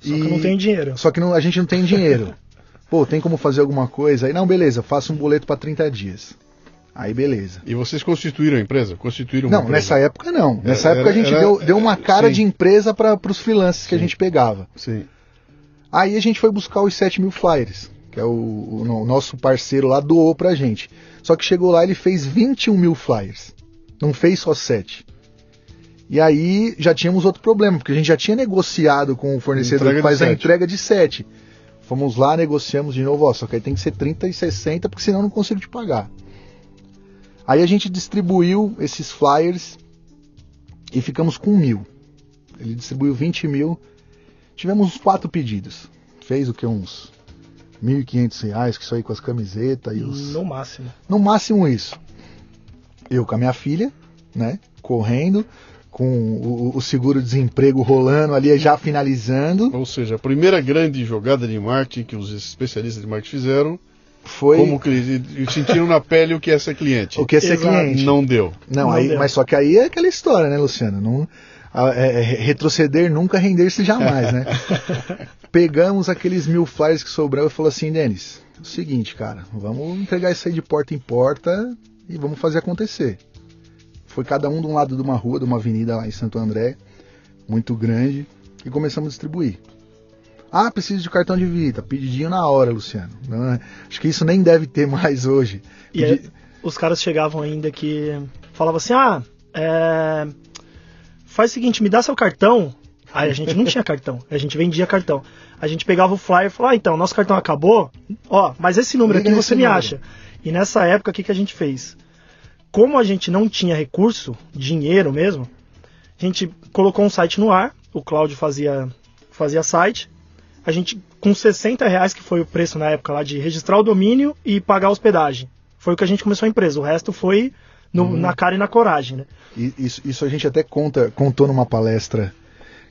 Só e... que não tem dinheiro. Só que não, a gente não tem dinheiro. [LAUGHS] Pô, tem como fazer alguma coisa? Aí, não, beleza, faça um boleto para 30 dias. Aí beleza. E vocês constituíram a empresa? Constituíram Não, empresa? nessa época não. Nessa era, época a gente era, deu, deu uma cara sim. de empresa para os freelancers que sim. a gente pegava. Sim. Aí a gente foi buscar os 7 mil flyers, que é o, o, o nosso parceiro lá doou pra gente. Só que chegou lá ele fez 21 mil flyers. Não fez só 7. E aí já tínhamos outro problema, porque a gente já tinha negociado com o fornecedor que faz a entrega de 7. Fomos lá, negociamos de novo, ó, só que aí tem que ser 30 e 60, porque senão eu não consigo te pagar. Aí a gente distribuiu esses flyers e ficamos com mil. Ele distribuiu 20 mil. Tivemos uns quatro pedidos. Fez o que? Uns 1.500 reais, que isso aí com as camisetas e os. No máximo. No máximo isso. Eu com a minha filha, né? Correndo, com o, o seguro-desemprego rolando ali, já finalizando. Ou seja, a primeira grande jogada de marketing que os especialistas de marketing fizeram foi. Como que sentiram na pele o que é ser cliente. O que é ser Exato. cliente. Não deu. Não, não aí, deu. mas só que aí é aquela história, né, Luciano? Não, é, é, retroceder nunca, render-se jamais, né? [LAUGHS] Pegamos aqueles mil flyers que sobraram e falou assim, Denis, é o seguinte, cara, vamos entregar isso aí de porta em porta e vamos fazer acontecer. Foi cada um de um lado de uma rua, de uma avenida lá em Santo André, muito grande, e começamos a distribuir. Ah, preciso de cartão de visita. Pedidinho na hora, Luciano. Não, acho que isso nem deve ter [LAUGHS] mais hoje. E Pedi... é, os caras chegavam ainda que falavam assim: ah, é... faz o seguinte, me dá seu cartão. Aí a gente não tinha [LAUGHS] cartão, a gente vendia cartão. A gente pegava o flyer e falava: ah, então, nosso cartão acabou, ó, mas esse número Liga aqui você me número. acha. E nessa época, o que, que a gente fez? Como a gente não tinha recurso, dinheiro mesmo, a gente colocou um site no ar, o Cláudio fazia, fazia site, a gente, com 60 reais, que foi o preço na época lá de registrar o domínio e pagar a hospedagem. Foi o que a gente começou a empresa. O resto foi no, uhum. na cara e na coragem, né? Isso, isso a gente até conta, contou numa palestra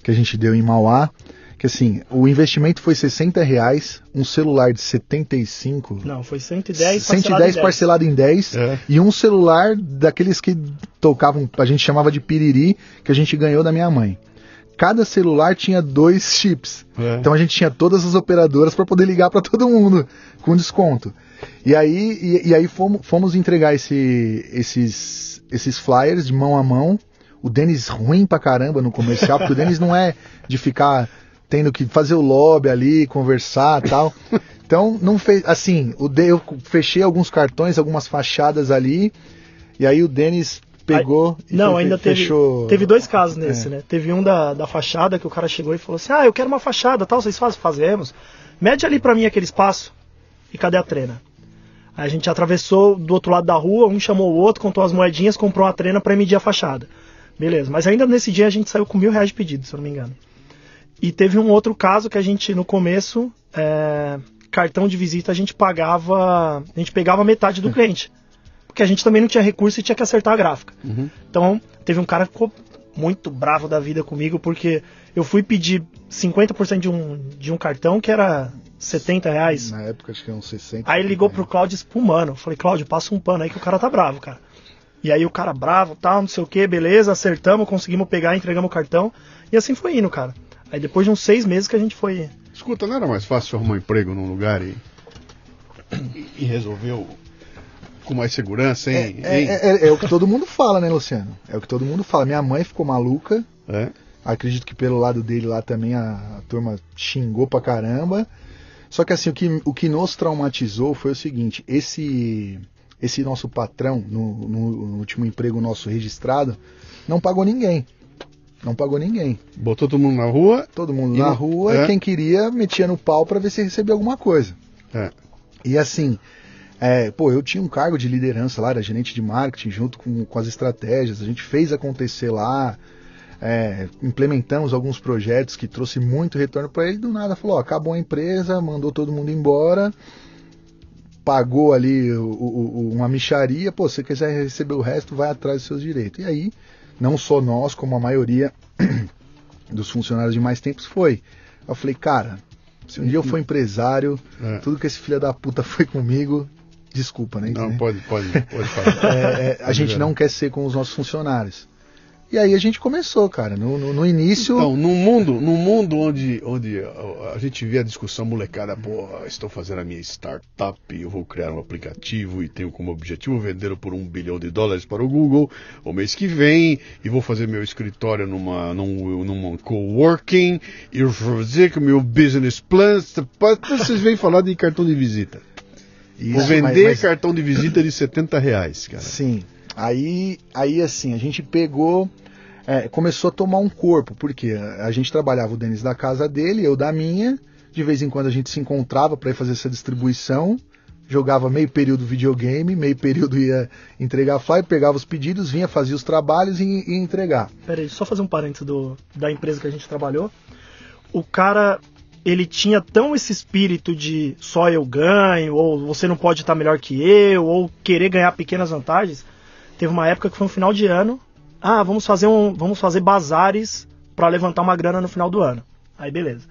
que a gente deu em Mauá, que assim, o investimento foi 60 reais, um celular de 75. Não, foi 110 110 parcelado, parcelado em 10 é. e um celular daqueles que tocavam, a gente chamava de piriri, que a gente ganhou da minha mãe cada celular tinha dois chips. É. Então a gente tinha todas as operadoras para poder ligar para todo mundo com desconto. E aí, e, e aí fomos, fomos, entregar esse, esses, esses flyers de mão a mão. O Denis ruim pra caramba no comercial, porque o Denis não é de ficar tendo que fazer o lobby ali, conversar tal. [LAUGHS] Então, não fez. Assim, o de, eu fechei alguns cartões, algumas fachadas ali. E aí o Denis pegou e Não, foi, ainda fechou... teve, teve dois casos nesse, é. né? Teve um da, da fachada que o cara chegou e falou assim: Ah, eu quero uma fachada, tal, vocês fazem? Fazemos. Mede ali para mim aquele espaço. E cadê a trena? Aí a gente atravessou do outro lado da rua, um chamou o outro, contou as moedinhas, comprou uma trena para medir a fachada. Beleza, mas ainda nesse dia a gente saiu com mil reais de pedido, se eu não me engano. E teve um outro caso que a gente, no começo, é, cartão de visita, a gente pagava. A gente pegava metade do cliente porque a gente também não tinha recurso e tinha que acertar a gráfica. Uhum. Então, teve um cara que ficou muito bravo da vida comigo, porque eu fui pedir 50% de um, de um cartão que era 70 reais. Na época acho que eram 60. Aí ele ligou pro Cláudio espumando. Falei, Cláudio, passa um pano aí que o cara tá bravo, cara. E aí o cara bravo, tal, não sei o que, beleza, acertamos, conseguimos pegar, entregamos o cartão. E assim foi indo, cara. Aí depois de uns seis meses que a gente foi. Escuta, não era mais fácil arrumar um emprego num lugar e, e resolver o, com mais segurança, hein? É, hein? É, é, é, o que todo mundo fala, né, Luciano? É o que todo mundo fala. Minha mãe ficou maluca. É. Acredito que pelo lado dele lá também a, a, turma xingou pra caramba. Só que assim, o que, o que nos traumatizou foi o seguinte: esse, esse nosso patrão, no, no, no último emprego nosso registrado, não pagou ninguém. Não pagou ninguém. Botou todo mundo na rua? Todo mundo na rua é. quem queria metia no pau para ver se recebia alguma coisa. É. E assim, é, pô, eu tinha um cargo de liderança lá, era gerente de marketing, junto com, com as estratégias, a gente fez acontecer lá, é, implementamos alguns projetos que trouxe muito retorno para ele, do nada falou, ó, acabou a empresa, mandou todo mundo embora, pagou ali o, o, uma micharia, pô, se quiser receber o resto, vai atrás dos seus direitos. E aí, não só nós, como a maioria [CLEARS THROAT] dos funcionários de mais tempos foi. Eu falei, cara, se um dia eu for empresário, é. tudo que esse filho da puta foi comigo, desculpa, né? Não, pode, pode, pode falar. [LAUGHS] É, é, a gente não quer ser com os nossos funcionários. E aí a gente começou, cara. No, no, no início. Então, num mundo, num mundo onde, onde a gente vê a discussão molecada, pô, estou fazendo a minha startup, eu vou criar um aplicativo e tenho como objetivo vendê-lo por um bilhão de dólares para o Google o mês que vem, e vou fazer meu escritório numa, num, numa coworking, e vou fazer que o meu business plan. Vocês vêm falar de cartão de visita. Isso, vou vender mas, mas... cartão de visita de 70 reais, cara. Sim. Aí, aí assim, a gente pegou, é, começou a tomar um corpo, porque a gente trabalhava o Denis da casa dele, eu da minha, de vez em quando a gente se encontrava para fazer essa distribuição, jogava meio período videogame, meio período ia entregar flyer, pegava os pedidos, vinha, fazia os trabalhos e ia entregar. Peraí, só fazer um parênteses do, da empresa que a gente trabalhou. O cara, ele tinha tão esse espírito de só eu ganho, ou você não pode estar melhor que eu, ou querer ganhar pequenas vantagens, Teve uma época que foi um final de ano. Ah, vamos fazer um, vamos fazer bazares para levantar uma grana no final do ano. Aí beleza.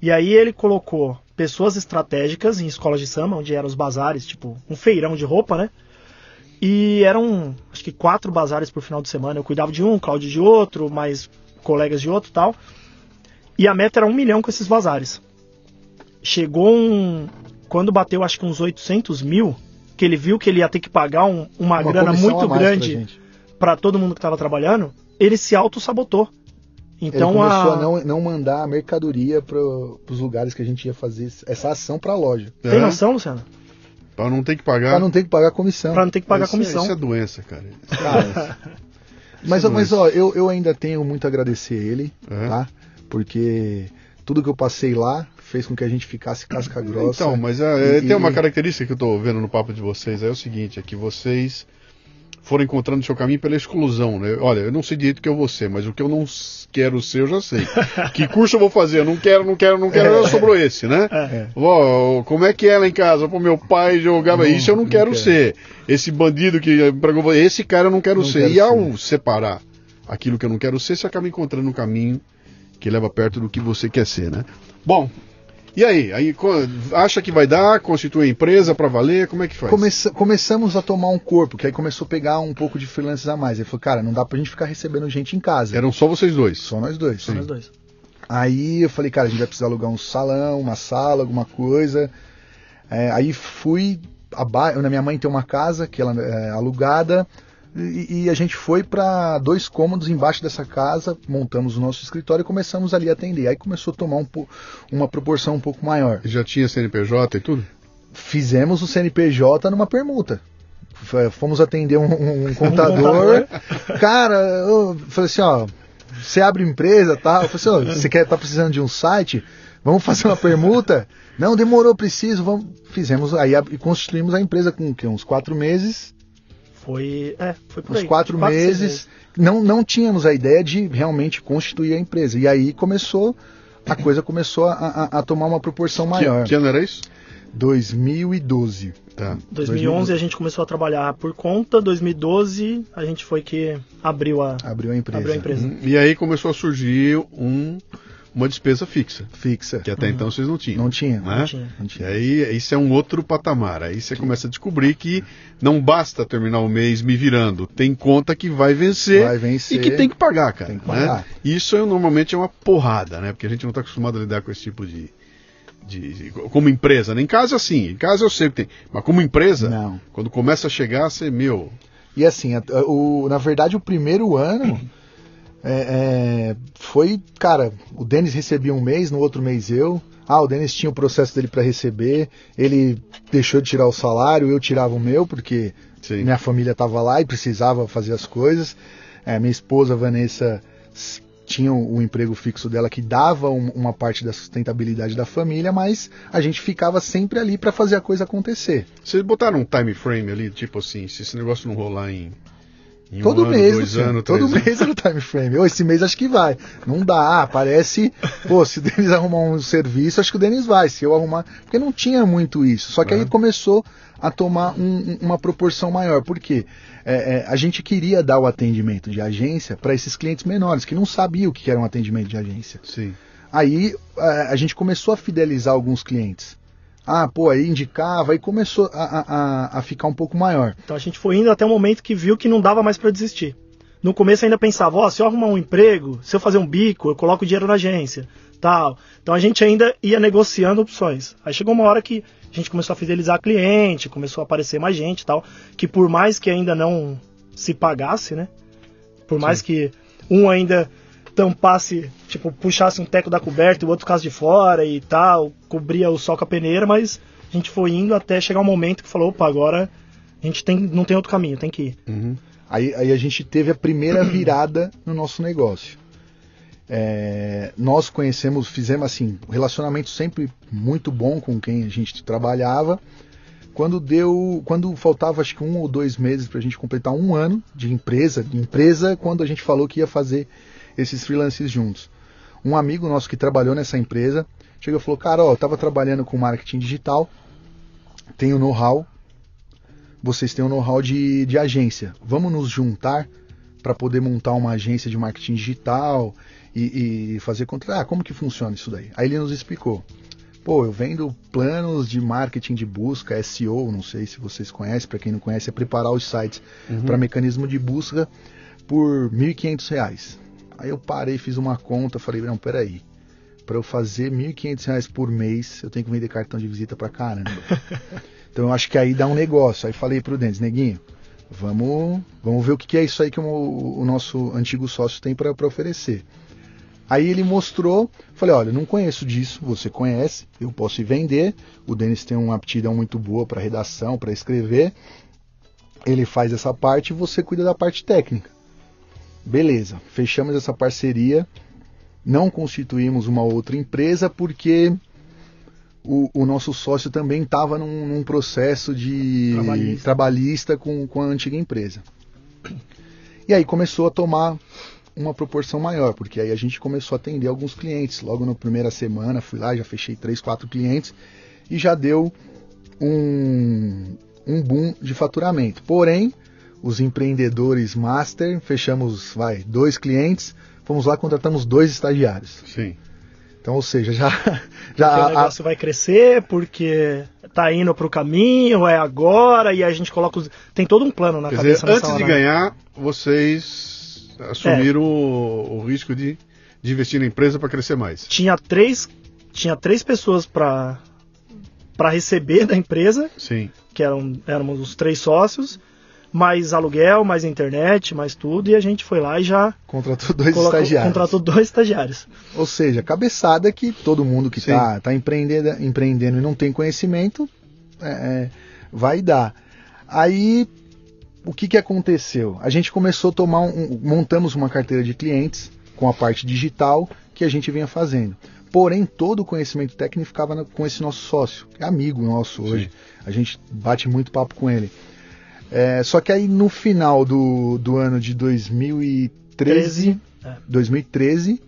E aí ele colocou pessoas estratégicas em escolas de samba, onde eram os bazares, tipo um feirão de roupa, né? E eram, acho que quatro bazares por final de semana. Eu cuidava de um, Cláudio de outro, mais colegas de outro tal. E a meta era um milhão com esses bazares. Chegou um. Quando bateu, acho que uns 800 mil, que ele viu que ele ia ter que pagar um, uma, uma grana muito grande para todo mundo que estava trabalhando, ele se auto-sabotou. Então ele começou a, a não, não mandar a mercadoria para os lugares que a gente ia fazer essa ação para a loja. Tem é. noção, Luciano? Para não ter que pagar. Para não ter que pagar comissão. Para não ter que pagar comissão. Isso é doença, cara. cara [LAUGHS] mas, é mas ó, eu, eu ainda tenho muito a agradecer ele, é. tá? Porque tudo que eu passei lá fez com que a gente ficasse casca grossa. Então, mas é, e, tem uma característica que eu estou vendo no papo de vocês, é o seguinte, é que vocês foram encontrando seu caminho pela exclusão, né? Olha, eu não sei direito o que eu vou ser, mas o que eu não quero ser, eu já sei. [LAUGHS] que curso eu vou fazer? Eu não quero, não quero, não quero, é, já sobrou esse, né? É. Como é que é lá em casa? Pô, meu pai jogava não, isso, eu não, não quero, quero, ser. Esse bandido que empregou, esse cara eu não quero não ser. Quero e ao ser. separar aquilo que eu não quero ser, você acaba encontrando um caminho que leva perto do que você quer ser, né? Bom, e aí? aí acha que vai dar? Constitui a empresa para valer? Como é que faz? Começa, começamos a tomar um corpo, que aí começou a pegar um pouco de freelancers a mais. Ele falou, cara, não dá pra gente ficar recebendo gente em casa. Eram só vocês dois? Só nós dois. Só nós dois. Aí eu falei, cara, a gente vai precisar alugar um salão, uma sala, alguma coisa. É, aí fui. Na minha mãe tem uma casa que ela é alugada. E, e, a gente foi para dois cômodos embaixo dessa casa, montamos o nosso escritório e começamos ali a atender. Aí começou a tomar um, uma proporção um pouco maior. Já tinha CNPJ e tudo? Fizemos o CNPJ numa permuta. Fomos atender um, um [LAUGHS] contador. Cara, eu falei assim, ó, você abre empresa, tal. Tá? Eu falei assim, ó, [LAUGHS] você quer tá precisando de um site? Vamos fazer uma permuta? Não, demorou, preciso. Vamos. Fizemos aí e constituímos a empresa com que, uns quatro meses foi, é, foi por Uns aí, quatro, quatro meses, meses. Não, não tínhamos a ideia de realmente constituir a empresa. E aí começou, a [COUGHS] coisa começou a, a, a tomar uma proporção maior. Que, que ano era isso? 2012. Tá. 2011 a gente começou a trabalhar por conta, 2012 a gente foi que abriu a, abriu a empresa. Abriu a empresa. Uhum. E aí começou a surgir um uma despesa fixa. Fixa. Que até uhum. então vocês não tinham. Não tinha, né? não tinha. Não tinha. E aí isso é um outro patamar. Aí você começa a descobrir que não basta terminar o mês me virando. Tem conta que vai vencer, vai vencer e que tem que pagar, cara. Tem que pagar. Né? Isso é, normalmente é uma porrada, né? Porque a gente não está acostumado a lidar com esse tipo de, de, como empresa. Né? Em casa, sim. Em casa eu sei que tem. Mas como empresa, não. quando começa a chegar, você, meu. E assim, o, na verdade, o primeiro ano é, é, foi, cara, o Denis recebia um mês, no outro mês eu. Ah, o Denis tinha o processo dele para receber, ele deixou de tirar o salário, eu tirava o meu, porque Sim. minha família estava lá e precisava fazer as coisas. É, minha esposa, Vanessa, tinha o, emprego fixo dela que dava um, uma parte da sustentabilidade da família, mas a gente ficava sempre ali para fazer a coisa acontecer. Vocês botaram um time frame ali, tipo assim, se esse negócio não rolar em em todo um mês, ano, dois anos, todo anos. mês era o time frame. Oh, esse mês acho que vai. Não dá, parece. Pô, se o Denis arrumar um serviço, acho que o Denis vai. Se eu arrumar. Porque não tinha muito isso. Só que aí começou a tomar um, uma proporção maior. Por quê? É, é, a gente queria dar o atendimento de agência para esses clientes menores, que não sabiam o que era um atendimento de agência. Sim. Aí a, a gente começou a fidelizar alguns clientes. Ah, pô, aí indicava, aí começou a, a, a ficar um pouco maior. Então a gente foi indo até o momento que viu que não dava mais para desistir. No começo ainda pensava, ó, oh, se eu arrumar um emprego, se eu fazer um bico, eu coloco dinheiro na agência, tal. Então a gente ainda ia negociando opções. Aí chegou uma hora que a gente começou a fidelizar cliente, começou a aparecer mais gente, tal, que por mais que ainda não se pagasse, né? Por mais Sim. que um ainda tampasse, tipo, puxasse um teco da coberta e o outro ficasse de fora e tal, cobria o sol com a peneira, mas a gente foi indo até chegar um momento que falou, opa, agora a gente tem, não tem outro caminho, tem que ir. Uhum. Aí, aí a gente teve a primeira [CLEARS THROAT] virada no nosso negócio. É, nós conhecemos, fizemos assim, um relacionamento sempre muito bom com quem a gente trabalhava. Quando deu, quando faltava acho que um ou dois meses para a gente completar um ano de empresa, de empresa, quando a gente falou que ia fazer esses freelancers juntos. Um amigo nosso que trabalhou nessa empresa chegou e falou: Cara, ó, eu estava trabalhando com marketing digital, tenho know-how, vocês têm o um know-how de, de agência, vamos nos juntar para poder montar uma agência de marketing digital e, e fazer contra. Ah, como que funciona isso daí? Aí ele nos explicou. Pô, eu vendo planos de marketing de busca, SEO, não sei se vocês conhecem, para quem não conhece, é preparar os sites uhum. para mecanismo de busca por R$ 1.500. Aí eu parei, fiz uma conta, falei, não, peraí. Para eu fazer R$ 1.500 por mês, eu tenho que vender cartão de visita para caramba. [LAUGHS] então eu acho que aí dá um negócio. Aí falei pro Dentes, neguinho, vamos, vamos ver o que é isso aí que o, o nosso antigo sócio tem para oferecer. Aí ele mostrou, falei, olha, não conheço disso, você conhece, eu posso ir vender. O Denis tem uma aptidão muito boa para redação, para escrever. Ele faz essa parte e você cuida da parte técnica. Beleza, fechamos essa parceria, não constituímos uma outra empresa porque o, o nosso sócio também estava num, num, processo de trabalhista, trabalhista com, com a antiga empresa. E aí começou a tomar uma proporção maior, porque aí a gente começou a atender alguns clientes. Logo na primeira semana fui lá, já fechei três, quatro clientes e já deu um, um boom de faturamento. Porém, os empreendedores master, fechamos, vai, dois clientes, fomos lá contratamos dois estagiários. Sim. Então, ou seja, já [LAUGHS] já porque o negócio a... vai crescer porque tá indo para o caminho, é agora e a gente coloca os... tem todo um plano na Quer cabeça dizer, antes de ganhar, vocês assumiram é. o, o, risco de, de investir na empresa para crescer mais. Tinha três tinha três pessoas para para receber da empresa. Sim. Que eram éramos os três sócios mais aluguel, mais internet, mais tudo, e a gente foi lá e já. Contratou dois colocou, estagiários. Contratou dois estagiários. Ou seja, cabeçada que todo mundo que está tá empreendendo, empreendendo e não tem conhecimento é, é, vai dar. Aí, o que, que aconteceu? A gente começou a tomar um, montamos uma carteira de clientes com a parte digital que a gente vinha fazendo. Porém, todo o conhecimento técnico ficava com esse nosso sócio, que é amigo nosso hoje. Sim. A gente bate muito papo com ele. É, só que aí no final do, do ano de 2013, 13, 2013,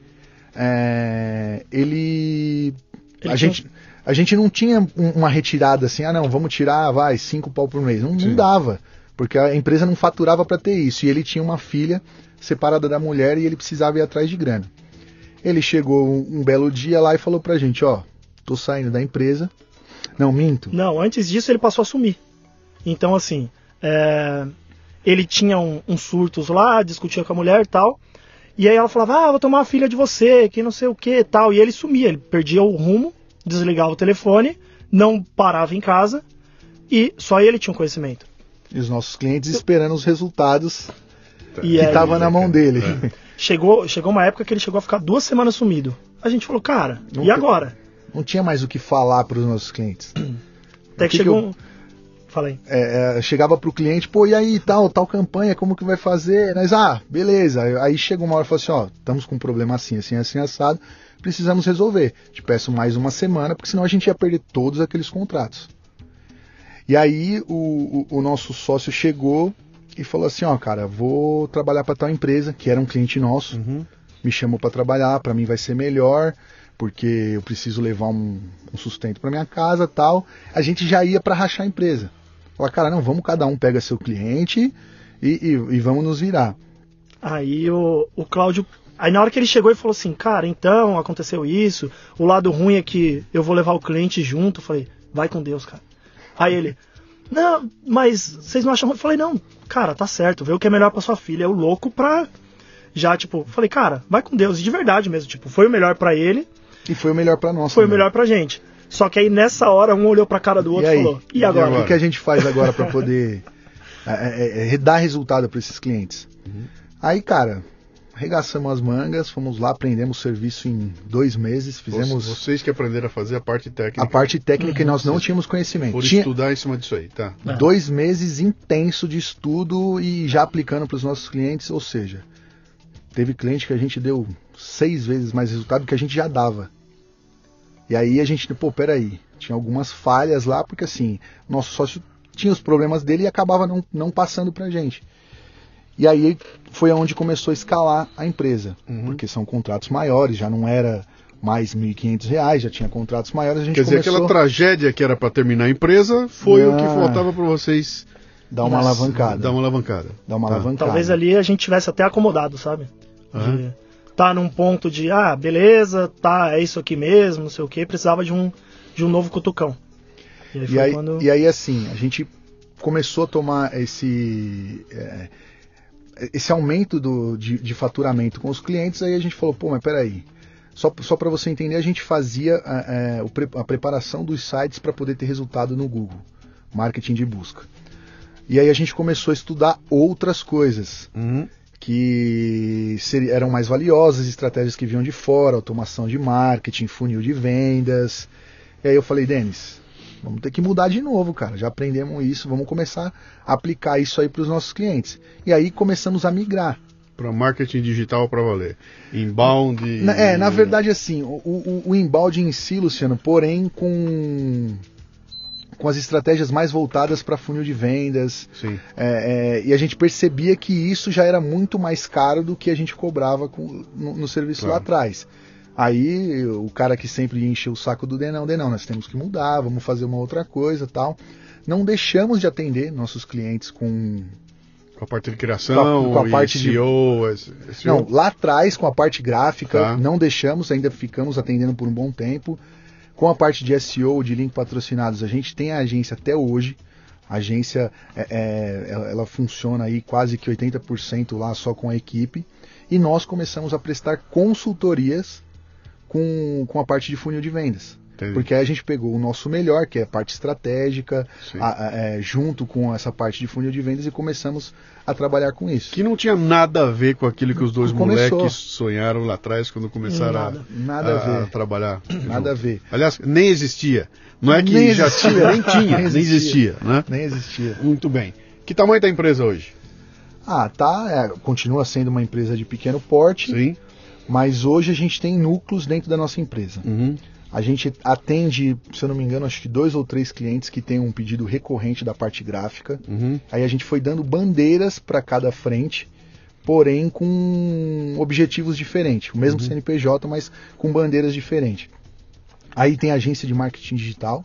é, ele, ele a gente a gente não tinha uma retirada assim, ah não, vamos tirar, vai, cinco pau por mês. Não, não dava, porque a empresa não faturava para ter isso. E ele tinha uma filha separada da mulher e ele precisava ir atrás de grana. Ele chegou um, um belo dia lá e falou pra gente, ó, tô saindo da empresa. Não, minto. Não, antes disso ele passou a sumir. Então, assim, é, ele tinha um, uns surtos lá, discutia com a mulher e tal. E aí ela falava, ah, vou tomar a filha de você, que não sei o que tal. E ele sumia, ele perdia o rumo, desligava o telefone, não parava em casa e só ele tinha um conhecimento. E os nossos clientes esperando os resultados e que estavam na mão dele. É. [LAUGHS] Chegou, chegou uma época que ele chegou a ficar duas semanas sumido. A gente falou, cara, não e agora? Não tinha mais o que falar para os nossos clientes. Até que, que chegou que eu... um Falei. É, é, chegava pro cliente, pô, e aí, tal, tal campanha, como que vai fazer? Nós, ah, beleza. Aí chega uma hora e fala assim, ó, estamos com um problema assim, assim, assim, assado, precisamos resolver. Te peço mais uma semana, porque senão a gente ia perder todos aqueles contratos. E aí o, o, o nosso sócio chegou e falou assim, ó, cara, vou trabalhar para tal empresa, que era um cliente nosso, uhum. me chamou para trabalhar, para mim vai ser melhor, porque eu preciso levar um, um sustento para minha casa tal. A gente já ia para rachar a empresa. Falar, cara, não, vamos cada um pega seu cliente e, e, e vamos nos virar. Aí o, o Cláudio. Aí na hora que ele chegou e falou assim, cara, então aconteceu isso, o lado ruim é que eu vou levar o cliente junto. Eu falei, vai com Deus, cara. Aí ele, não, mas vocês não acham. Eu falei, não, cara, tá certo, vê o que é melhor para sua filha. É o louco pra. Já, tipo, falei, cara, vai com Deus. E de verdade mesmo, tipo, foi o melhor para ele. E foi o melhor para nós. Foi também. o melhor pra gente. Só que aí nessa hora um olhou pra cara do outro e, e falou: E agora? E agora? O que a gente faz agora para poder [LAUGHS] é, é, é, dar resultado para esses clientes? Uhum. Aí, cara, arregaçamos as mangas, fomos lá, aprendemos o serviço em dois meses, fizemos... Vocês que aprenderam a fazer a parte técnica. A parte técnica uhum. e nós não tínhamos conhecimento. Por Tinha... estudar em cima disso aí, tá. É. Dois meses intenso de estudo e já aplicando para os nossos clientes, ou seja, teve cliente que a gente deu seis vezes mais resultado do que a gente já dava. E aí a gente, pô, peraí, tinha algumas falhas lá, porque assim, nosso sócio tinha os problemas dele e acabava não, não passando pra gente. E aí foi onde começou a escalar a empresa, uhum. porque são contratos maiores, já não era mais R$ 1.500, já tinha contratos maiores. A gente Quer dizer, começou... aquela tragédia que era para terminar a empresa foi o que ah. faltava para vocês dar uma alavancada. Dar uma alavancada. Dar uma tá. alavancada. Talvez ali a gente tivesse até acomodado, sabe? Uhum. Tá num ponto de, ah, beleza, tá, é isso aqui mesmo, não sei o que, precisava de um, de um novo cutucão. E aí, e aí, quando... e aí, assim, a gente começou a tomar esse. É, esse aumento do, de, de, faturamento com os clientes, aí a gente falou, pô, mas peraí. Só, só para você entender, a gente fazia a, a, a preparação dos sites para poder ter resultado no Google, marketing de busca. E aí a gente começou a estudar outras coisas. Uhum que eram mais valiosas, estratégias que vinham de fora, automação de marketing, funil de vendas. E aí eu falei, Denis, vamos ter que mudar de novo, cara. Já aprendemos isso, vamos começar a aplicar isso aí para os nossos clientes. E aí começamos a migrar. Para marketing digital para valer. Inbound. É, na verdade, assim, o, o, o inbound em si, Luciano, porém com com as estratégias mais voltadas para funil de vendas. É, é, e a gente percebia que isso já era muito mais caro do que a gente cobrava com, no, no, serviço claro. lá atrás. Aí o cara que sempre enche o saco do Denão, Denão, nós temos que mudar, vamos fazer uma outra coisa tal. Não deixamos de atender nossos clientes com com a parte de criação, com a, com a parte SEO, de SEO. Não, lá atrás com a parte gráfica, tá. não deixamos, ainda ficamos atendendo por um bom tempo. Com a parte de SEO, de link patrocinados, a gente tem a agência até hoje. A agência é, é, ela funciona aí quase que 80% lá só com a equipe. E nós começamos a prestar consultorias com, com a parte de funil de vendas. Entendi. Porque aí a gente pegou o nosso melhor, que é a parte estratégica, a, a, é, junto com essa parte de funil de vendas e começamos a trabalhar com isso. Que não tinha nada a ver com aquilo que os dois Começou. moleques sonharam lá atrás quando começaram nada, a, nada a, a, trabalhar. Nada junto. a ver. Aliás, nem existia. Não é que nem já existia. tinha, nem [LAUGHS] tinha, nem existia, nem existia, né? Nem existia. Muito bem. Que tamanho está a empresa hoje? Ah, tá. É, continua sendo uma empresa de pequeno porte. Sim. Mas hoje a gente tem núcleos dentro da nossa empresa. Uhum. A gente atende, se eu não me engano, acho que dois ou três clientes que têm um pedido recorrente da parte gráfica. Uhum. Aí a gente foi dando bandeiras para cada frente, porém com objetivos diferentes. O mesmo uhum. CNPJ, mas com bandeiras diferentes. Aí tem a agência de marketing digital,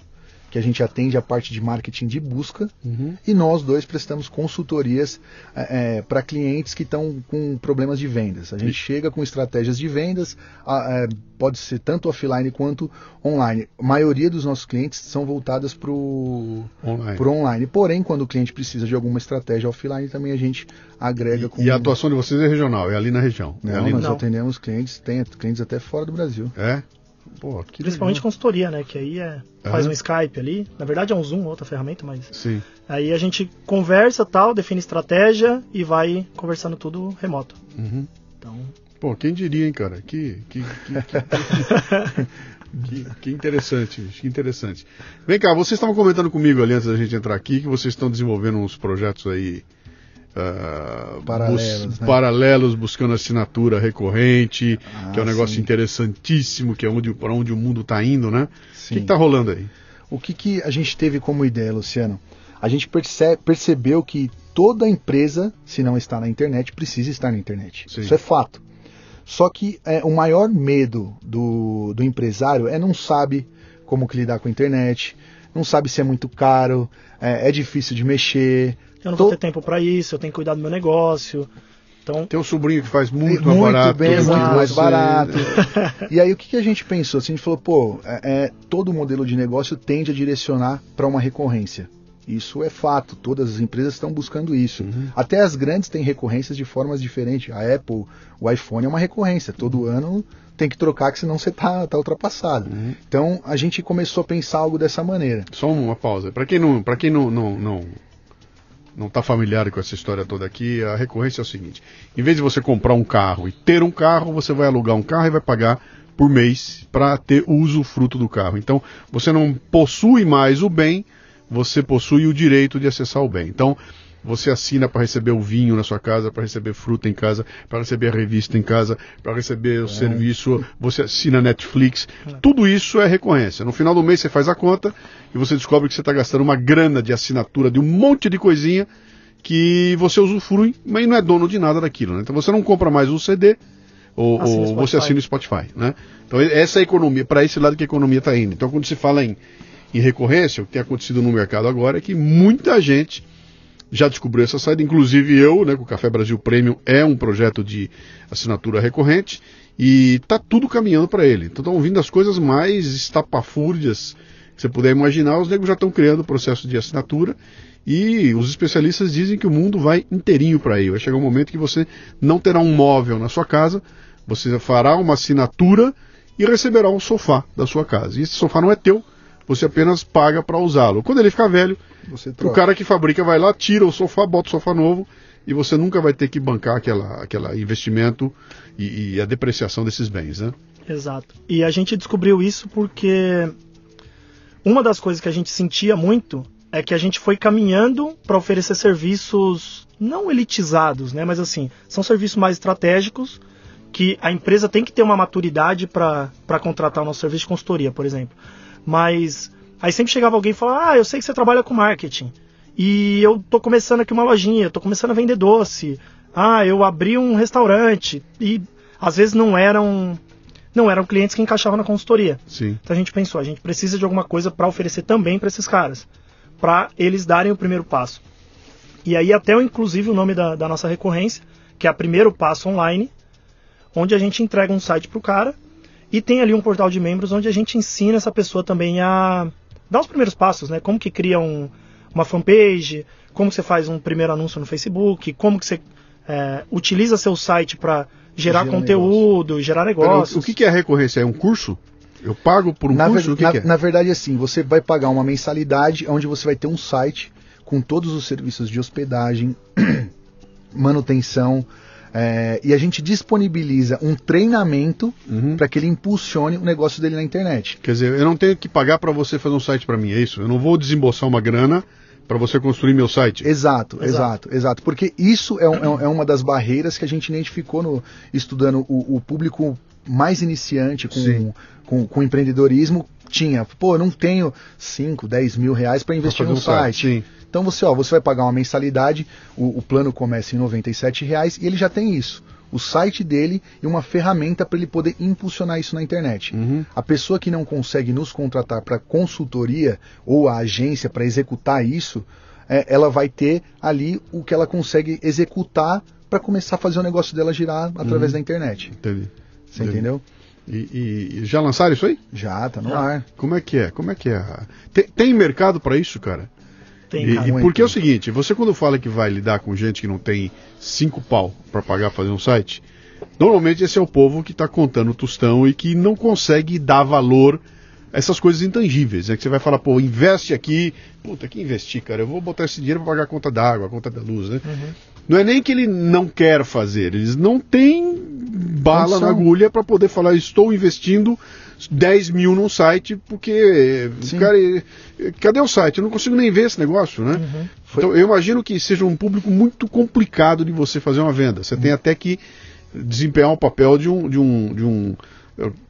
que a gente atende a parte de marketing de busca uhum. e nós dois prestamos consultorias é, é para clientes que estão com problemas de vendas. A gente chega com estratégias de vendas, a, é, pode ser tanto offline quanto online. A maioria dos nossos clientes são voltadas para o online. online. Porém, quando o cliente precisa de alguma estratégia offline, também a gente agrega e, com. E a atuação de vocês é regional, é ali na região? Não, é ali nós não. atendemos clientes, tem clientes até fora do Brasil. É? Pô, Principalmente legal. consultoria, né? Que aí é, faz um Skype ali. Na verdade é um Zoom, outra ferramenta, mas. Sim. Aí a gente conversa tal, define estratégia e vai conversando tudo remoto. Uhum. Então. Pô, quem diria, hein, cara? Que. que, que, que... Que, que, interessante, que interessante. Vem cá, vocês estavam comentando comigo ali antes da gente entrar aqui que vocês estão desenvolvendo uns projetos aí uh, paralelos, bus né? paralelos, buscando assinatura recorrente, ah, que é um negócio sim. interessantíssimo, que é onde, para onde o mundo está indo, né? Sim. O que está rolando aí? O que, que a gente teve como ideia, Luciano? A gente percebe, percebeu que toda empresa, se não está na internet, precisa estar na internet. Sim. Isso é fato. Só que é, o maior medo do, do empresário é não sabe como que lidar com a internet, não sabe se é muito caro, é, é difícil de mexer. Eu não To- vou ter tempo para isso, eu tenho que cuidar do meu negócio. Então, Tem um sobrinho que faz muito, muito mais barato. bem, muito mais barato. [LAUGHS] e aí o que, que a gente pensou? Assim, a gente falou, pô, é, é, todo modelo de negócio tende a direcionar para uma recorrência. Isso é fato, todas as empresas estão buscando isso. Uhum. Até as grandes têm recorrências de formas diferentes. A Apple, o iPhone é uma recorrência. Todo ano tem que trocar, que senão você tá, tá ultrapassado. Uhum. Então a gente começou a pensar algo dessa maneira. Só uma pausa. Para quem não, para quem não, não, não, não está familiar com essa história toda aqui, a recorrência é o seguinte: em vez de você comprar um carro e ter um carro, você vai alugar um carro e vai pagar por mês para ter o usufruto do carro. Então, você não possui mais o bem, você possui o direito de acessar o bem. Então, você assina para receber o vinho na sua casa, para receber fruta em casa, para receber a revista em casa, para receber o serviço, você assina Netflix. Tudo isso é recorrência. No final do mês você faz a conta e você descobre que você está gastando uma grana de assinatura de um monte de coisinha que você usufrui, mas não é dono de nada daquilo. Né? Então você não compra mais um CD ou, Assina o ou você assina o Spotify. Né? Então essa é a economia, para esse lado que a economia está indo. Então quando se fala em, em recorrência, o que tem acontecido no mercado agora é que muita gente já descobriu essa saída, inclusive eu, né, com o Café Brasil Premium, é um projeto de assinatura recorrente e está tudo caminhando para ele. Então estão vindo as coisas mais estapafúrdias que você puder imaginar, os negros já estão criando o processo de assinatura e os especialistas dizem que o mundo vai inteirinho para aí. Vai chegar um momento que você não terá um móvel na sua casa, você fará uma assinatura e receberá um sofá da sua casa. E esse sofá não é teu, você apenas paga para usá-lo. Quando ele ficar velho, Você o cara que fabrica vai lá, tira o sofá, bota o sofá novo e você nunca vai ter que bancar aquela, aquela investimento e, e a depreciação desses bens, né? Exato. E a gente descobriu isso porque uma das coisas que a gente sentia muito é que a gente foi caminhando para oferecer serviços não elitizados, né? Mas assim, são serviços mais estratégicos que a empresa tem que ter uma maturidade para contratar o nosso serviço de consultoria, por exemplo. Mas aí sempre chegava alguém e falava: Ah, eu sei que você trabalha com marketing. E eu tô começando aqui uma lojinha, tô começando a vender doce. Ah, eu abri um restaurante. E às vezes não eram não eram clientes que encaixavam na consultoria. Sim. Então a gente pensou, a gente precisa de alguma coisa para oferecer também para esses caras, para eles darem o primeiro passo. E aí até inclusive o nome da, da nossa recorrência, que é a primeiro passo online, onde a gente entrega um site para o cara e tem ali um portal de membros onde a gente ensina essa pessoa também a dar os primeiros passos, né? Como que cria um, uma fanpage, como que você faz um primeiro anúncio no Facebook, como que você é, utiliza seu site para gerar Gera conteúdo, gerar Pera, negócios. o que, que é recorrência? É um curso? Eu pago por um na, curso? ver- na- que é? na verdade, assim, você vai pagar uma mensalidade onde você vai ter um site com todos os serviços de hospedagem, [CLEARS THROAT] manutenção, é, e a gente disponibiliza um treinamento Uhum. para que ele impulsione o negócio dele na internet. Quer dizer, eu não tenho que pagar para você fazer um site para mim, é isso? Eu não vou desembolsar uma grana para você construir meu site. Exato, Exato. exato. Porque isso é, um- é um- é uma das barreiras que a gente identificou no, estudando o, o público mais iniciante com, com, com empreendedorismo. Tinha, pô, eu não tenho 5, 10 mil reais para investir no um site. site. Então você, ó, você vai pagar uma mensalidade, o, o plano começa em 97 reais e ele já tem isso. O site dele e uma ferramenta para ele poder impulsionar isso na internet. Uhum. A pessoa que não consegue nos contratar para consultoria ou a agência para executar isso, é, ela vai ter ali o que ela consegue executar para começar a fazer o negócio dela girar através da internet. Entendi. Você Entendi. entendeu? E, e- e já lançaram isso aí? Já, tá no Já. ar. Como é que é? Como é que é? Tem, tem mercado para isso, cara? Tem, E, cara. e muito. porque é o seguinte, você quando fala que vai lidar com gente que não tem cinco pau para pagar fazer um site, normalmente esse é o povo que está contando o tostão e que não consegue dar valor a essas coisas intangíveis. É que você vai falar, pô, investe aqui, puta, que investir, cara? Eu vou botar esse dinheiro para pagar a conta d'água, a conta da luz, né? Uhum. Não é nem que ele não quer fazer, eles não têm bala Condição. na agulha para poder falar, estou investindo 10 mil num site, porque, Sim. cara, cadê o site? Eu não consigo nem ver esse negócio, né? Uhum. Então, eu imagino que seja um público muito complicado de você fazer uma venda. Você uhum. tem até que desempenhar o papel de um, de um, de um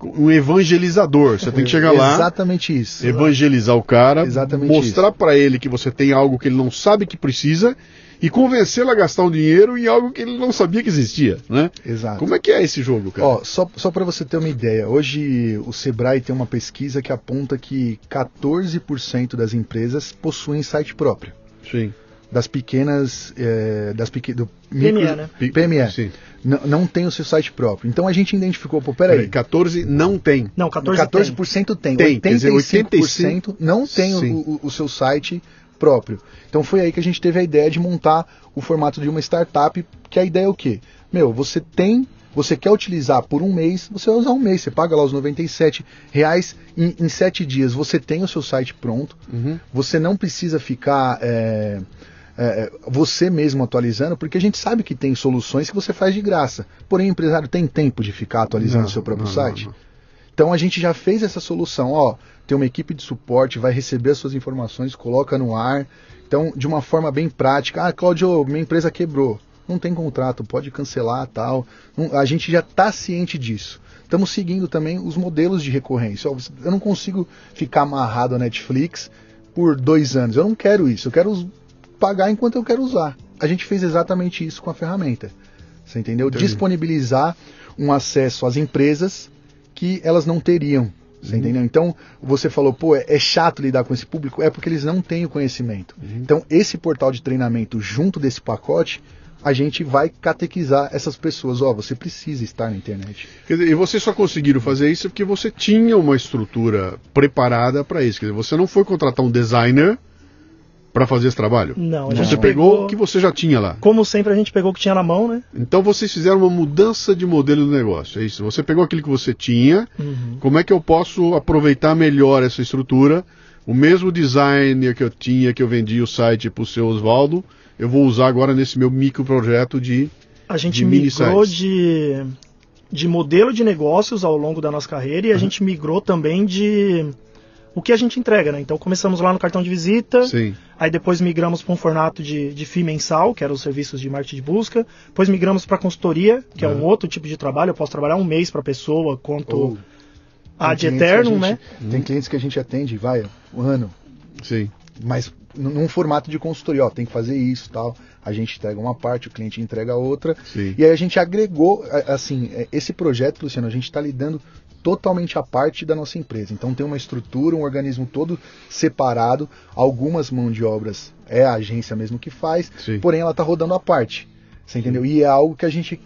um evangelizador. Você tem que chegar lá. Exatamente isso. Evangelizar o cara, Exatamente mostrar para ele que você tem algo que ele não sabe que precisa e convencê-lo a gastar um dinheiro em algo que ele não sabia que existia, né? Exato. Como é que é esse jogo, cara? Ó, só, só para você ter uma ideia, hoje o Sebrae tem uma pesquisa que aponta que 14% das empresas possuem site próprio. Sim. Das pequenas, é, das pequ... do micro... PME, né? PME. Sim. Não, tem o seu site próprio. Então a gente identificou, pô, peraí. peraí 14 não tem. Não, 14, 14% tem. tem. 85% dizer, 85 não tem o, o, o seu site próprio. Então foi aí que a gente teve a ideia de montar o formato de uma startup, que a ideia é o quê? Meu, você tem, você quer utilizar por um mês, você vai usar um mês, você paga lá os 97 reais em, em sete dias, você tem o seu site pronto, uhum. você não precisa ficar é, é, você mesmo atualizando, porque a gente sabe que tem soluções que você faz de graça. Porém, o empresário tem tempo de ficar atualizando o seu próprio não, site? Não. Então a gente já fez essa solução, ó, tem uma equipe de suporte, vai receber as suas informações, coloca no ar. Então, de uma forma bem prática, ah, Claudio, minha empresa quebrou. Não tem contrato, pode cancelar tal. a gente já está ciente disso. Estamos seguindo também os modelos de recorrência. Eu não consigo ficar amarrado à Netflix por dois anos. Eu não quero isso. Eu quero pagar enquanto eu quero usar. A gente fez exatamente isso com a ferramenta. Você entendeu? Entendi. Disponibilizar um acesso às empresas que elas não teriam. Você uhum. entendeu? Então, você falou, pô, é, é, chato lidar com esse público, é porque eles não têm o conhecimento. Uhum. Então, esse portal de treinamento, junto desse pacote, a gente vai catequizar essas pessoas. Ó, oh, você precisa estar na internet. Dizer, e vocês só conseguiram fazer isso porque você tinha uma estrutura preparada para isso. Quer dizer, você não foi contratar um designer para fazer esse trabalho? Não, Você pegou, pegou o que você já tinha lá. Como sempre, a gente pegou o que tinha na mão, né? Então vocês fizeram uma mudança de modelo do negócio, é isso? Você pegou aquilo que você tinha, uhum. como é que eu posso aproveitar melhor essa estrutura? O mesmo design que eu tinha, que eu vendi o site para o seu Oswaldo, eu vou usar agora nesse meu micro projeto de A gente de migrou de, de modelo de negócios ao longo da nossa carreira e a uhum. gente migrou também de o que a gente entrega, né? Então começamos lá no cartão de visita, Sim. aí depois migramos para um formato de, de FII mensal, que eram os serviços de marketing de busca, depois migramos para consultoria, que uhum. é um outro tipo de trabalho, eu posso trabalhar um mês para a pessoa, quanto oh. ad eterno, né? Tem clientes que a gente atende, vai, um ano. Sim. Mas num formato de consultoria, ó, tem que fazer isso tal. A gente entrega uma parte, o cliente entrega a outra. Sim. E aí a gente agregou, assim, é, esse projeto, Luciano, a gente está lidando totalmente à parte da nossa empresa. Então tem uma estrutura, um organismo todo separado. Algumas mãos de obras é a agência mesmo que faz, Sim. porém ela está rodando à parte. Você entendeu? E é algo que a gente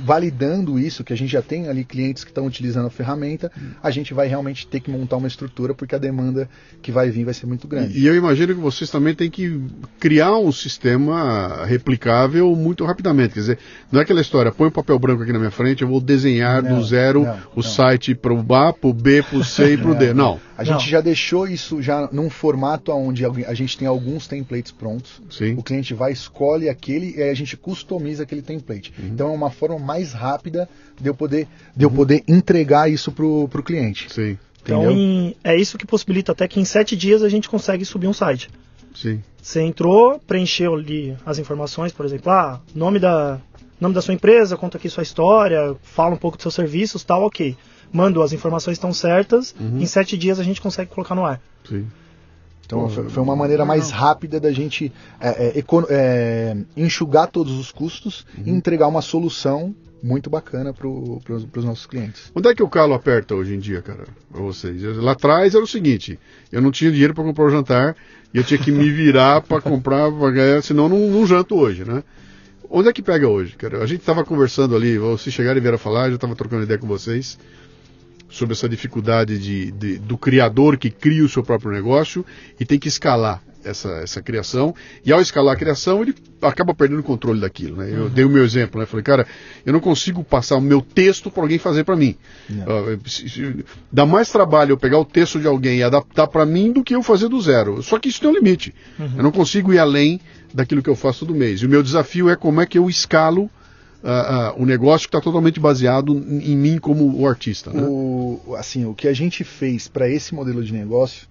validando isso, que a gente já tem ali clientes que estão utilizando a ferramenta, a gente vai realmente ter que montar uma estrutura porque a demanda que vai vir vai ser muito grande. E, eu imagino que vocês também têm que criar um sistema replicável muito rapidamente. Quer dizer, não é aquela história, põe um papel branco aqui na minha frente, eu vou desenhar não, do zero não, o não. site para o A, para o B, para o C e para o D. [LAUGHS] Não. A gente já deixou isso já num formato onde a gente tem alguns templates prontos. Sim. O cliente vai, escolhe aquele e aí a gente customiza aquele template. Uhum. Então é uma forma mais rápida de eu poder, de eu uhum. poder entregar isso pro, pro cliente. Sim. Então em, é isso que possibilita até que em sete dias a gente consegue subir um site. Sim. Você entrou, preencheu ali as informações, por exemplo, ah, nome da, nome da sua empresa, conta aqui sua história, fala um pouco dos seus serviços, tal, ok mando as informações estão certas, uhum. em sete dias a gente consegue colocar no ar. Sim. Então foi uma maneira mais rápida da gente é, é, é, enxugar todos os custos uhum. e entregar uma solução muito bacana para os nossos clientes. Onde é que o calo aperta hoje em dia, cara, para vocês? Lá atrás era o seguinte: eu não tinha dinheiro para comprar o jantar e eu tinha que me virar para comprar, pra ganhar, senão não, não janto hoje, né? Onde é que pega hoje, cara? A gente estava conversando ali, vocês chegaram e vieram falar, já estava trocando ideia com vocês sobre essa dificuldade de, de, do criador que cria o seu próprio negócio e tem que escalar. essa, essa criação, e ao escalar a criação, ele acaba perdendo o controle daquilo. Né? Eu uhum. dei o meu exemplo, né? Falei, cara, eu não consigo passar o meu texto para alguém fazer para mim. Uh, dá mais trabalho eu pegar o texto de alguém e adaptar para mim do que eu fazer do zero. Só que isso tem um limite. Uhum. Eu não consigo ir além daquilo que eu faço todo mês. E o meu desafio é como é que eu escalo uh, uh, o negócio que está totalmente baseado em mim como o artista. Né? O, assim, o que a gente fez para esse modelo de negócio,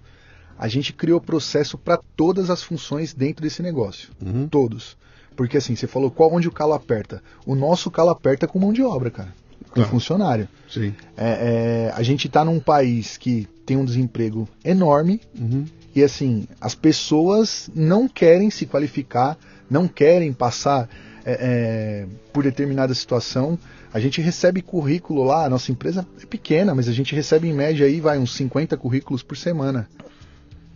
a gente criou processo para todas as funções dentro desse negócio. Uhum. Todos. Porque assim, você falou qual onde o calo aperta. O nosso calo aperta com mão de obra, cara. Com ah, funcionário. Sim. É, é, a gente está num país que tem um desemprego enorme. Uhum. E assim, as pessoas não querem se qualificar, não querem passar é, é, por determinada situação. A gente recebe currículo lá, a nossa empresa é pequena, mas a gente recebe em média aí, vai, uns 50 currículos por semana.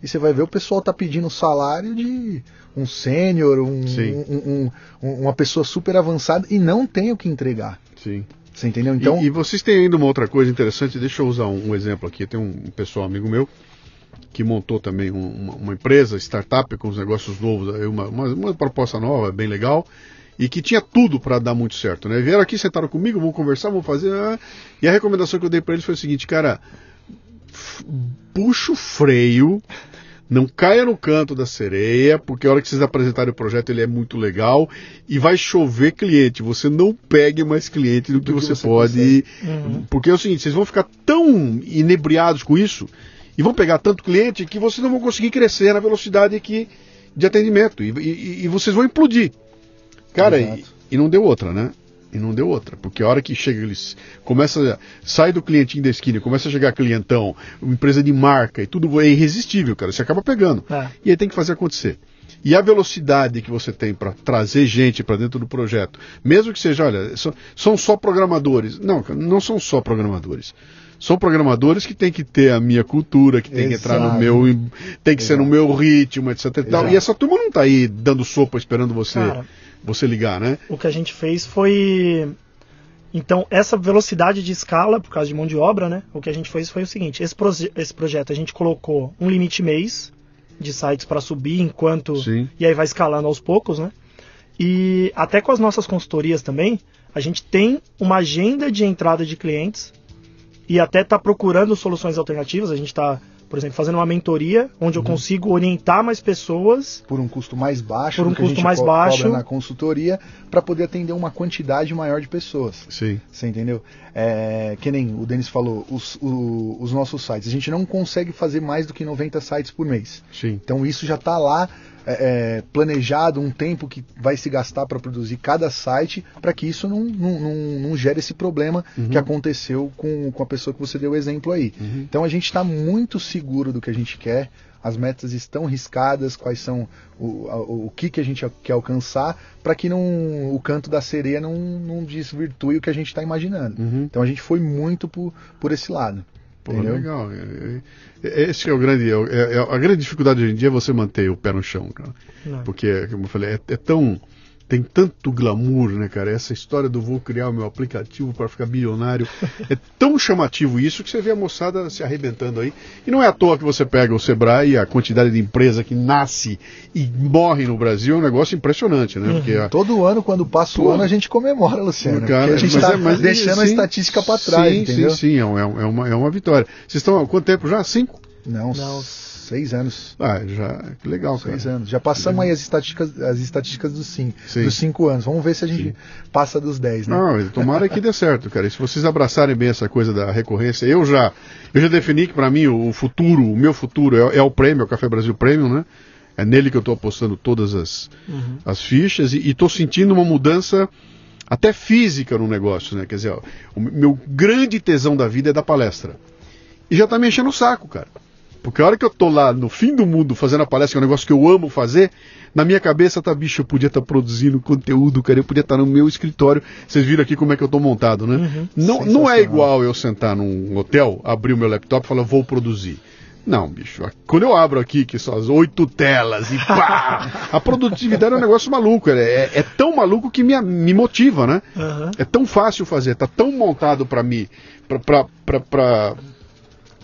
E você vai ver o pessoal tá pedindo salário de um sênior, um, um, um, uma pessoa super avançada e não tem o que entregar. Sim. Você entendeu? Então... E, e vocês têm ainda uma outra coisa interessante, deixa eu usar um, exemplo aqui. Tem um pessoal amigo meu que montou também uma, uma, empresa, startup com os negócios novos, uma, uma, uma proposta nova, bem legal e que tinha tudo para dar muito certo, né? Vieram aqui, sentaram comigo, vamos conversar, vamos fazer. Né? E a recomendação que eu dei para eles foi o seguinte, cara, puxa o freio, não caia no canto da sereia, porque a hora que vocês apresentarem o projeto ele é muito legal e vai chover cliente. Você não pegue mais cliente do que, do que você, você, pode. Uhum. Porque é o seguinte, vocês vão ficar tão inebriados com isso e vão pegar tanto cliente que vocês não vão conseguir crescer na velocidade que, de atendimento e, e, e vocês vão implodir. Cara, e, e, não deu outra, né? E não deu outra, porque a hora que chega, eles começa, sai do clientinho da esquina, começa a chegar clientão, empresa de marca e tudo é irresistível, cara. Você acaba pegando. É. E aí tem que fazer acontecer. E a velocidade que você tem para trazer gente para dentro do projeto, mesmo que seja, olha, são, são só programadores. Não, não são só programadores são programadores que tem que ter a minha cultura, que tem Exato. que entrar no meu. tem que Exato. ser no meu ritmo, etc. E, tal. e essa turma não está aí dando sopa esperando você. Cara, você ligar, né? O que a gente fez foi. Então, essa velocidade de escala, por causa de mão de obra, né? O que a gente fez foi o seguinte: esse, proje esse projeto a gente colocou um limite mês de sites para subir enquanto. Sim. E aí vai escalando aos poucos, né? E até com as nossas consultorias também, a gente tem uma agenda de entrada de clientes e até está procurando soluções alternativas. A gente está por exemplo, fazendo uma mentoria onde eu uhum. consigo orientar mais pessoas por um custo mais baixo, por um custo mais co baixo na consultoria, para poder atender uma quantidade maior de pessoas. Sim. Você entendeu? É, que nem o Denis falou, os, o, os nossos sites, a gente não consegue fazer mais do que 90 sites por mês. Sim. Então isso já está lá é, é, planejado um tempo que vai se gastar para produzir cada site para que isso não, não, não, não, gere esse problema uhum. que aconteceu com, com a pessoa que você deu o exemplo aí. Uhum. Então a gente está muito seguro do que a gente quer, as metas estão riscadas, quais são o, o, o que, que a gente quer alcançar, para que não, o canto da sereia não, não desvirtue o que a gente está imaginando. Uhum. Então a gente foi muito por, por esse lado. Pô, Entendeu? legal. É, é, esse é o grande. É, é, a grande dificuldade hoje em dia é você manter o pé no chão, cara. Não. Porque, como eu falei, é, é tão tem tanto glamour, né, cara? Essa história do vou criar o meu aplicativo para ficar bilionário. é tão chamativo isso que você vê a moçada se arrebentando aí. E não é à toa que você pega o Sebrae, a quantidade de empresa que nasce e morre no Brasil é um negócio impressionante, né? Porque a... Todo ano, quando passa o ano, a gente comemora, Luciano. Cara, a gente está é, deixando sim, a estatística para trás, sim, entendeu? Sim, sim, é, é, uma, é uma vitória. Vocês estão há quanto tempo já? Cinco? Não, não Seis anos. Ah, já. Que legal, Seis cara. anos. Já passamos aí as estatísticas, as estatísticas dos cinco, dos cinco anos. Vamos ver se a gente Sim. passa dos dez, né? Não, tomara que dê certo, cara. E se vocês abraçarem bem essa coisa da recorrência, eu já, eu já defini que para mim o futuro, o meu futuro é, é, o prêmio, é o Café Brasil Premium, né? É nele que eu estou apostando todas as, uhum. as fichas e estou sentindo uma mudança até física no negócio, né? Quer dizer, ó, o meu grande tesão da vida é da palestra. E já está me enchendo o saco, cara. Porque a hora que eu tô lá no fim do mundo fazendo a palestra, que é um negócio que eu amo fazer, na minha cabeça tá, bicho, eu podia estar tá produzindo conteúdo, cara, eu podia estar tá no meu escritório. Vocês viram aqui como é que eu tô montado, né? Uhum. Não, não é igual eu sentar num hotel, abrir o meu laptop e falar, vou produzir. Não, bicho. Quando eu abro aqui, que são as oito telas e pá! [LAUGHS] a produtividade é um negócio maluco. É, é tão maluco que me, me motiva, né? Uhum. É tão fácil fazer, tá tão montado para mim, pra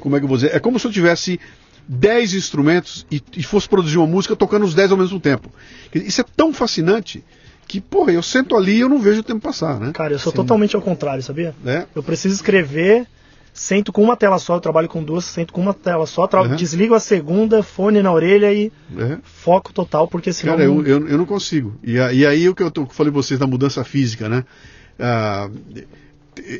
como é que eu vou dizer? É como se eu tivesse 10 instrumentos e, e fosse produzir uma música tocando os 10 ao mesmo tempo. Isso é tão fascinante que, porra, eu sento ali e eu não vejo o tempo passar, né? Cara, eu sou Sim. totalmente ao contrário, sabia? É. Eu preciso escrever, sento com uma tela só, eu trabalho com duas, sento com uma tela só, uhum. desligo a segunda, fone na orelha e uhum. foco total, porque senão. Cara, eu, eu, eu não consigo. E, e aí o que eu tô, falei pra vocês da mudança física, né? Ah,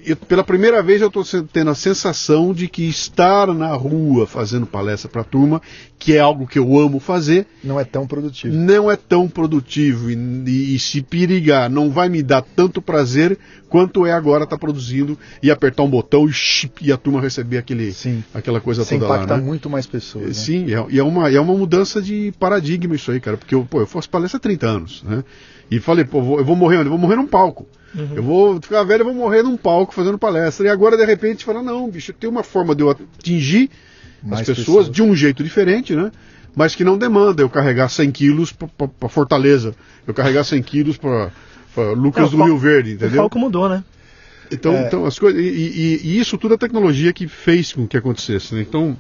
eu, pela primeira vez eu estou tendo a sensação de que estar na rua fazendo palestra para a turma, que é algo que eu amo fazer, não é tão produtivo. Não é tão produtivo e, e, e se perigar não vai me dar tanto prazer quanto é agora estar tá produzindo e apertar um botão e, chip, e a turma receber aquele, Sim. aquela coisa Você toda lá. impacta né? muito mais pessoas. Né? Sim, é, e é uma, é uma mudança de paradigma isso aí, cara, porque eu, pô, eu faço palestra há 30 anos, né? E falei, pô, eu vou morrer onde? Eu vou morrer num palco. Uhum. Eu vou ficar velho, eu vou morrer num palco fazendo palestra. E agora, de repente, fala, não, bicho, tem uma forma de eu atingir Mais as pessoas, pessoas, de um jeito diferente, né? Mas que não demanda eu carregar 100 quilos para Fortaleza, eu carregar 100 quilos para Lucas é, do Rio Verde, entendeu? O palco mudou, né? Então, é... então as coisas. E, e, e, isso tudo é tecnologia que fez com que acontecesse. Né? Então,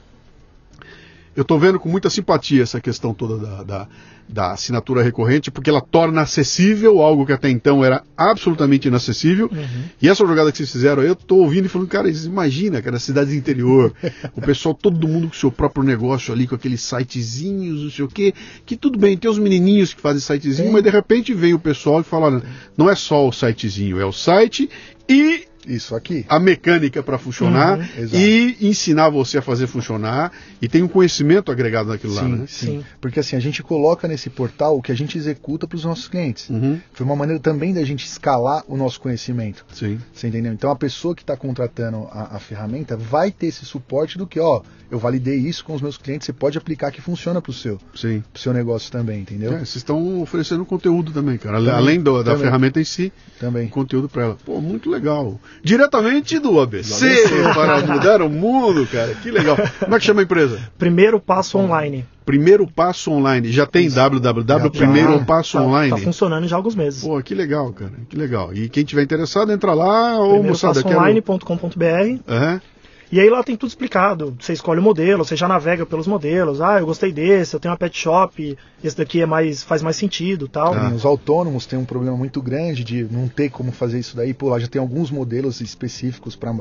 eu estou vendo com muita simpatia essa questão toda da, da, da, assinatura recorrente, porque ela torna acessível algo que até então era absolutamente inacessível. Uhum. E essa jogada que vocês fizeram, eu estou ouvindo e falando, cara, imagina, cara, cidades do interior, o pessoal, todo mundo com seu próprio negócio ali, com aqueles sitezinhos, não sei o quê, que tudo bem, tem os menininhos que fazem sitezinho, mas de repente vem o pessoal e fala, olha, não é só o sitezinho, é o site e isso aqui. A mecânica para funcionar uhum, e ensinar você a fazer funcionar e tem um conhecimento agregado naquilo sim, lá, né? Sim, sim. Porque assim, a gente coloca nesse portal o que a gente executa para os nossos clientes. Uhum. Foi uma maneira também da gente escalar o nosso conhecimento. Sim. Você entendeu? Então a pessoa que está contratando a, a, ferramenta vai ter esse suporte do que, ó, eu validei isso com os meus clientes, você pode aplicar que funciona para o seu, sim. pro seu negócio também, entendeu? É, vocês estão oferecendo conteúdo também, cara. Também, Além do, da também. ferramenta em si, também. conteúdo para ela. Pô, muito legal diretamente do ABC, para mudar o mundo, cara. Que legal. Como é que chama a empresa? Primeiro Passo Online. Primeiro Passo Online. Já tem www Primeiro Passo tá, Online. Tá funcionando já há alguns meses. Pô, que legal, cara. Que legal. E quem tiver interessado, entra lá ou moçada. Primeiro Quero... Uhum. E aí lá tem tudo explicado. Você escolhe o modelo, você já navega pelos modelos. Ah, eu gostei desse, eu tenho uma pet shop, esse daqui é mais, faz mais sentido tal. Ah. Os autônomos têm um problema muito grande de não ter como fazer isso daí. Pô, lá já tem alguns modelos específicos para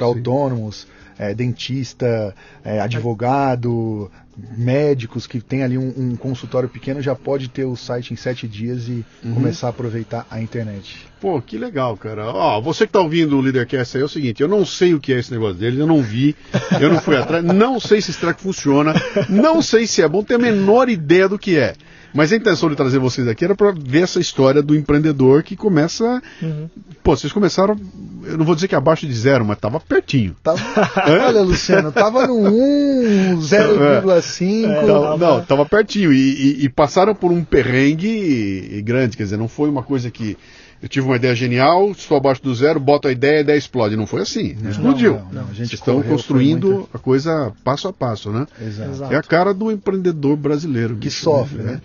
autônomos, é, dentista, é, advogado, médicos que tem ali um, um, consultório pequeno já pode ter o site em sete dias e uhum. começar a aproveitar a internet. Pô, que legal, cara. Ó, você que tá ouvindo o Leadercast aí é o seguinte, eu não sei o que é esse negócio dele, eu não vi, eu não fui [LAUGHS] atrás, não sei se esse track funciona, não sei se é bom, tenho a menor ideia do que é. Mas a intenção de trazer vocês aqui era para ver essa história do empreendedor que começa. Uhum. Pô, vocês começaram, eu não vou dizer que abaixo de zero, mas tava pertinho. Tava... [LAUGHS] Olha, Luciano, tava no [LAUGHS] 1, 0,5. É, não, não, tava pertinho. E, e, e passaram por um perrengue grande, quer dizer, não foi uma coisa que eu tive uma ideia genial, estou abaixo do zero, boto a ideia e a ideia explode. Não foi assim, não, explodiu. Não, não, Vocês estão construindo a coisa passo a passo, né? Exato. É a cara do empreendedor brasileiro. Que bicho, sofre, né?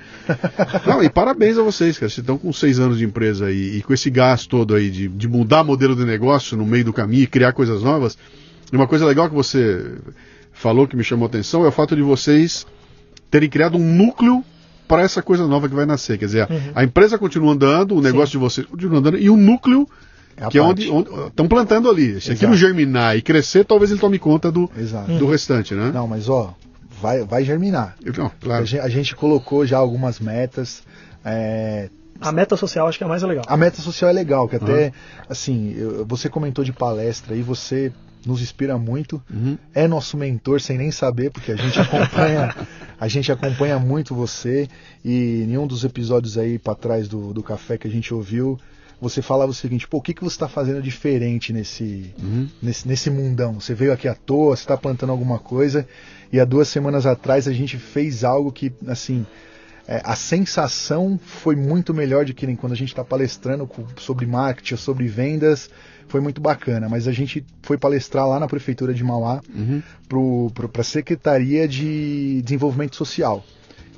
não, e parabéns a vocês, cara. Vocês estão com seis anos de empresa aí, e com esse gasto todo aí de, de mudar modelo de negócio no meio do caminho e criar coisas novas. E uma coisa legal que você falou que me chamou a atenção é o fato de vocês terem criado um núcleo para essa coisa nova que vai nascer. Quer dizer, uhum. a empresa continua andando, o negócio Sim. de vocês continua andando, e o núcleo, é que é parte. é onde estão plantando ali. Se Exato. aquilo germinar e crescer, talvez ele tome conta do, do restante, né? Não, mas ó, vai, vai germinar. Não, claro. a, gente, a gente colocou já algumas metas. É, a meta social acho que é mais legal. A meta social é legal, que até, uhum. assim, eu, você comentou de palestra e você nos inspira muito. Uhum. É nosso mentor sem nem saber, porque a gente acompanha, [LAUGHS] a gente acompanha muito você. E em um dos episódios aí para trás do, do café que a gente ouviu, você falava o seguinte, pô, o que, que você está fazendo diferente nesse, uhum. nesse, nesse mundão? Você veio aqui à toa, você está plantando alguma coisa, e há duas semanas atrás a gente fez algo que, assim, é, a sensação foi muito melhor do que quando a gente está palestrando sobre marketing, sobre vendas, foi muito bacana. Mas a gente foi palestrar lá na prefeitura de Mauá uhum. para a Secretaria de Desenvolvimento Social.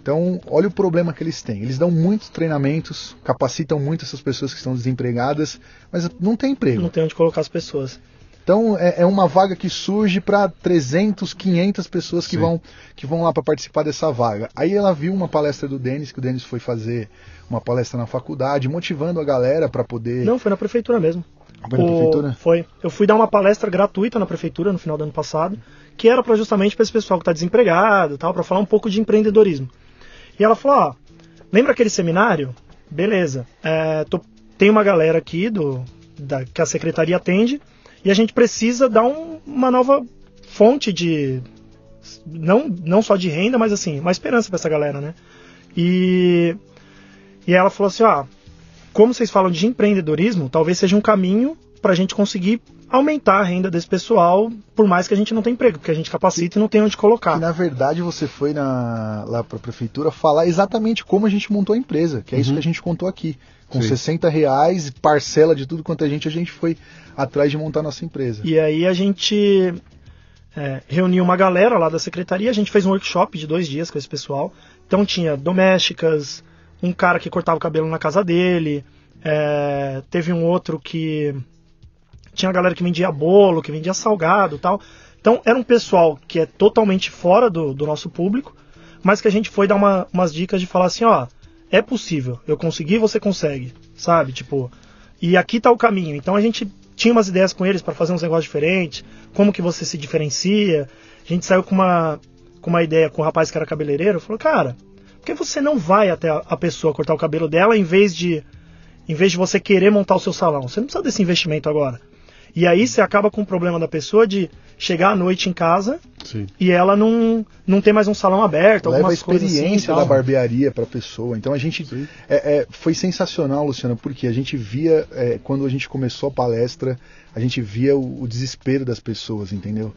Então, olha o problema que eles têm. Eles dão muitos treinamentos, capacitam muito essas pessoas que estão desempregadas, mas não tem emprego. Não tem onde colocar as pessoas. Então é, é uma vaga que surge para 300, 500 pessoas que vão, que vão lá para participar dessa vaga. Aí ela viu uma palestra do Denis, que o Denis foi fazer uma palestra na faculdade, motivando a galera para poder. Não, foi na prefeitura mesmo. Foi na O- prefeitura? Foi. Eu fui dar uma palestra gratuita na prefeitura no final do ano passado, que era para justamente para esse pessoal que está desempregado, e tal, para falar um pouco de empreendedorismo. E ela falou: ó, lembra aquele seminário? Beleza. É, tô- tem uma galera aqui do da, que a secretaria atende e a gente precisa dar um- uma nova fonte de não não só de renda, mas assim uma esperança para essa galera, né? E e ela falou assim: ó, como vocês falam de empreendedorismo, talvez seja um caminho para a gente conseguir aumentar a renda desse pessoal, por mais que a gente não tenha emprego, porque a gente capacita e não tem onde colocar. na verdade você foi na, lá para a prefeitura falar exatamente como a gente montou a empresa, que é isso que a gente contou aqui. Com Sim. 60 reais, parcela de tudo quanto a gente, a gente foi atrás de montar nossa empresa. E aí a gente é, reuniu uma galera lá da secretaria, a gente fez um workshop de dois dias com esse pessoal. Então tinha domésticas, um cara que cortava o cabelo na casa dele, é, teve um outro que tinha a galera que vendia bolo, que vendia salgado tal. Então era um pessoal que é totalmente fora do, do nosso público, mas que a gente foi dar uma- umas dicas de falar assim, ó, é possível, eu consegui, você consegue, sabe? Tipo, e aqui tá o caminho. Então a gente tinha umas ideias com eles para fazer uns negócios diferentes, como que você se diferencia. A gente saiu com uma, com uma ideia com o rapaz que era cabeleireiro, falou, cara, que você não vai até a, a pessoa cortar o cabelo dela em vez de em vez de você querer montar o seu salão? Você não precisa desse investimento agora. E aí você acaba com o problema da pessoa de chegar à noite em casa Sim. e ela não, não ter mais um salão aberto, Leva a algumas coisas assim. experiência e da barbearia para a pessoa. Então a gente é, é, foi sensacional, Luciano, porque a gente via é, quando a gente começou a palestra, a gente via o, o desespero das pessoas, entendeu?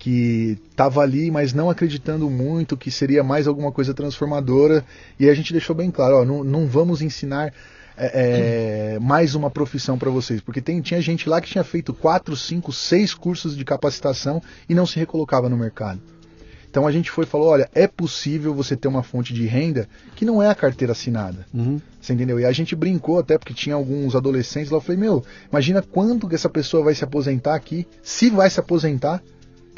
Que tava ali, mas não acreditando muito que seria mais alguma coisa transformadora. E a gente deixou bem claro, ó, não, não vamos ensinar é, é, mais uma profissão para vocês, porque tem, tinha gente lá que tinha feito quatro, cinco, seis cursos de capacitação e não se recolocava no mercado. Então a gente foi e falou, olha, é possível você ter uma fonte de renda que não é a carteira assinada. Uhum. Você entendeu? E a gente brincou até porque tinha alguns adolescentes lá. Eu falei, meu, imagina quando que essa pessoa vai se aposentar aqui, se vai se aposentar,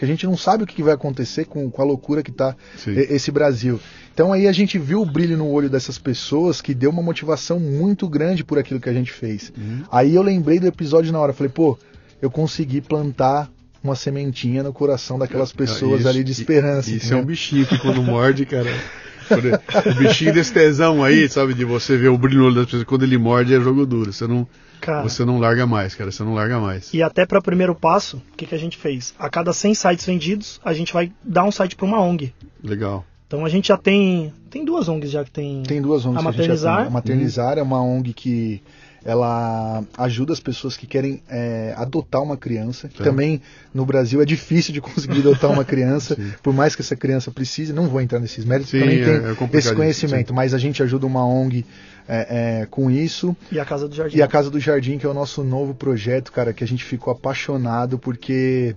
que a gente não sabe o que vai acontecer com, com a loucura que tá Sim. e- esse Brasil. Então aí a gente viu o brilho no olho dessas pessoas que deu uma motivação muito grande por aquilo que a gente fez. Uhum. Aí eu lembrei do episódio na hora, falei, pô, eu consegui plantar uma sementinha no coração daquelas pessoas Isso- ali de esperança. Isso é entendeu? um [LAUGHS] bichinho que quando morde, cara. [LAUGHS] quando- O bichinho desse tesão aí, sabe? De você ver o brilho no olho das pessoas. Quando ele morde é jogo duro. Você não, Cara, você não larga mais, cara. Você não larga mais. E até para o primeiro passo, o que, que a gente fez? A cada 100 sites vendidos, a gente vai dar um site para uma ONG. Legal. Então a gente já tem. Tem duas ONGs já que tem. Tem duas ONGs A que a gente já Maternizar. tem. A Maternizar é uma ONG que ela ajuda as pessoas que querem é, adotar uma criança. que Certo. Também no Brasil é difícil de conseguir adotar uma criança, [LAUGHS] Sim. por mais que essa criança precise. Não vou entrar nesses méritos, Sim, também é- tem é esse conhecimento, mas a gente ajuda uma ONG é, é, com isso. E a Casa do Jardim. E a Casa do Jardim, que é o nosso novo projeto, cara, que a gente ficou apaixonado porque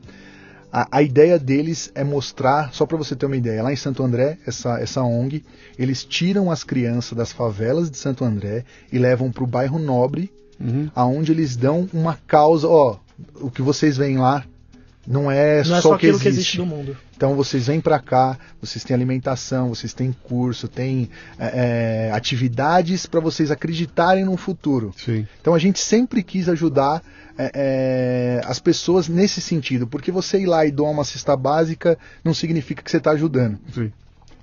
a, a ideia deles é mostrar, só para você ter uma ideia, lá em Santo André, essa, essa ONG, eles tiram as crianças das favelas de Santo André e levam para o bairro Nobre, Uhum. aonde eles dão uma causa, ó, o que vocês veem lá não é, Não é só só o que aquilo existe. que existe do mundo. Então vocês vêm para cá, vocês têm alimentação, vocês têm curso, têm é, é, atividades para vocês acreditarem no futuro. Sim. Então a gente sempre quis ajudar é, é, as pessoas nesse sentido, porque você ir lá e doar uma cesta básica não significa que você está ajudando. Sim.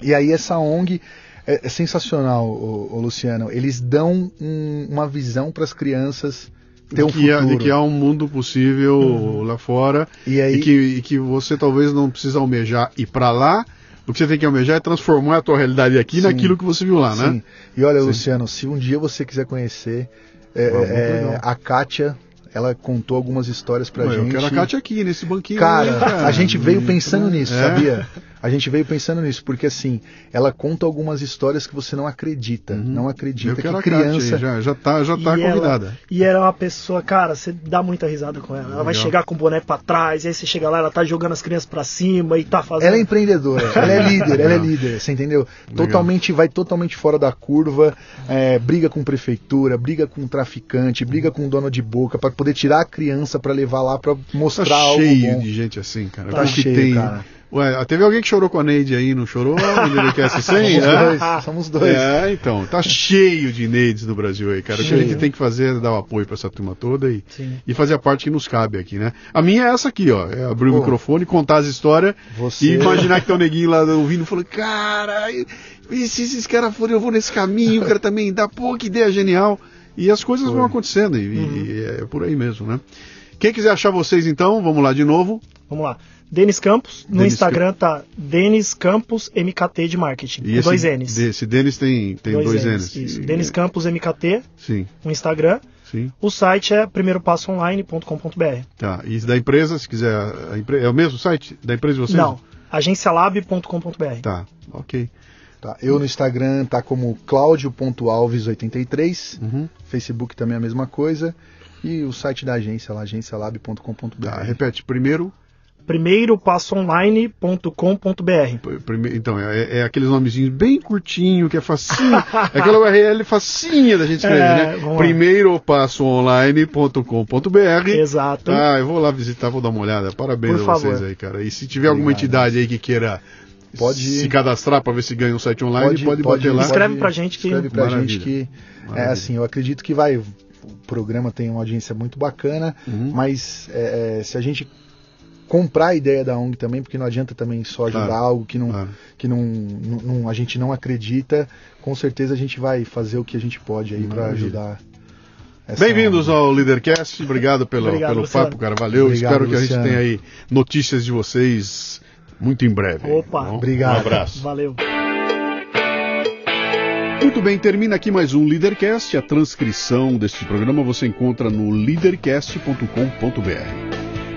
E aí essa ONG é, é sensacional, ô, ô, Luciano. Eles dão um- uma visão para as crianças ter um que há, futuro. de que há um mundo possível lá fora E aí e, que, e que você talvez não precisa almejar ir pra lá. O que você tem que almejar é transformar a tua realidade aqui Sim. naquilo que você viu lá, né? Sim. E olha, Sim. Luciano, se um dia você quiser conhecer, é, é, a Kátia, ela contou algumas histórias pra Ué, gente. Eu quero a Kátia aqui, nesse banquinho. Cara, aí, cara. a gente veio pensando Hum, nisso, é. sabia? A gente veio pensando nisso, porque assim, ela conta algumas histórias que você não acredita. Uhum. Não acredita que criança. já, já tá, já tá e convidada. Ela, e ela é uma pessoa, cara, você dá muita risada com ela. Ela Legal. vai chegar com o boné pra trás, aí você chega lá, ela tá jogando as crianças pra cima e tá fazendo. Ela é empreendedora, [LAUGHS] ela é líder, ela é líder, você entendeu? Legal. Totalmente, vai totalmente fora da curva, é, briga com prefeitura, briga com traficante, briga com dono de boca, para poder tirar a criança para levar lá para mostrar tá algo cheio bom. de gente assim, cara. Tá cheio, tem, cara. Ué, teve alguém que chorou com a Neide aí, não chorou? Somos, é? dois, somos dois. É, então, tá cheio de Neides no Brasil aí, cara. Cheio. O que a gente tem que fazer é dar o um apoio pra essa turma toda e, e fazer a parte que nos cabe aqui, né? A minha é essa aqui, ó. É abrir Pô, o microfone, contar as histórias você... e imaginar que tem um neguinho lá ouvindo e falando, cara, e se esses caras forem, eu vou nesse caminho, o cara também dá, pô, que ideia genial. E as coisas Foi. vão acontecendo, e, uhum. e é por aí mesmo, né? Quem quiser achar vocês então, vamos lá de novo. Vamos lá. Denis Campos, no Denis Instagram tá Denis Campos MKT de marketing. E esse, dois N's. Esse Denis tem, tem dois, dois N's. N's. Isso. E, Denis Campos MKT Sim. no Instagram. Sim. O site é primeiropassoonline.com.br. Tá. E da empresa, se quiser. É o mesmo site da empresa de vocês? Não. agencialab.com.br. Tá, ok. Tá. Eu no Instagram tá como claudio.alves83. Uhum. Facebook também é a mesma coisa. E o site da agência lá, agencialab.com.br. Tá, repete, primeiro primeiropassoonline.com.br. Então, é, é, aqueles nomezinhos bem curtinho, que é facinho. é [LAUGHS] aquela URL facinha da gente escrever, é, né? primeiropassoonline.com.br. Exato. Ah, eu vou lá visitar, vou dar uma olhada. Parabéns Por a vocês favor. aí, cara. E se tiver Obrigado. alguma entidade aí que queira pode se cadastrar para ver se ganha um site online, pode, pode, pode bater lá. Escreve pra gente que. Escreve pra Maravilha. gente que. Maravilha. É assim, eu acredito que vai. O programa tem uma audiência muito bacana, uhum. mas é, é se a gente comprar a ideia da ONG também, porque não adianta também só ajudar claro, algo que, não, claro. que não, não, a gente não acredita. Com certeza a gente vai fazer o que a gente pode aí para ajudar. Bem-vindos ao Leadercast, obrigado pelo, obrigado, pelo papo, cara, valeu. Obrigado, Espero que Luciano. a gente tenha aí notícias de vocês muito em breve. Opa, tá obrigado. Um abraço. Valeu. Muito bem, termina aqui mais um Leadercast. A transcrição deste programa você encontra no leadercast.com.br.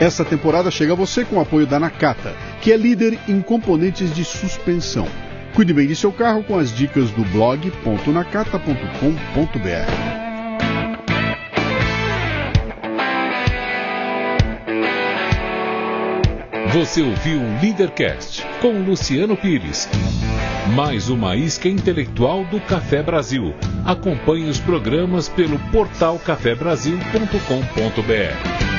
Essa temporada chega a você com o apoio da Nakata, que é líder em componentes de suspensão. Cuide bem de seu carro com as dicas do blog.nakata.com.br. Você ouviu o Leadercast com Luciano Pires. Mais uma isca intelectual do Café Brasil. Acompanhe os programas pelo portal cafebrasil.com.br.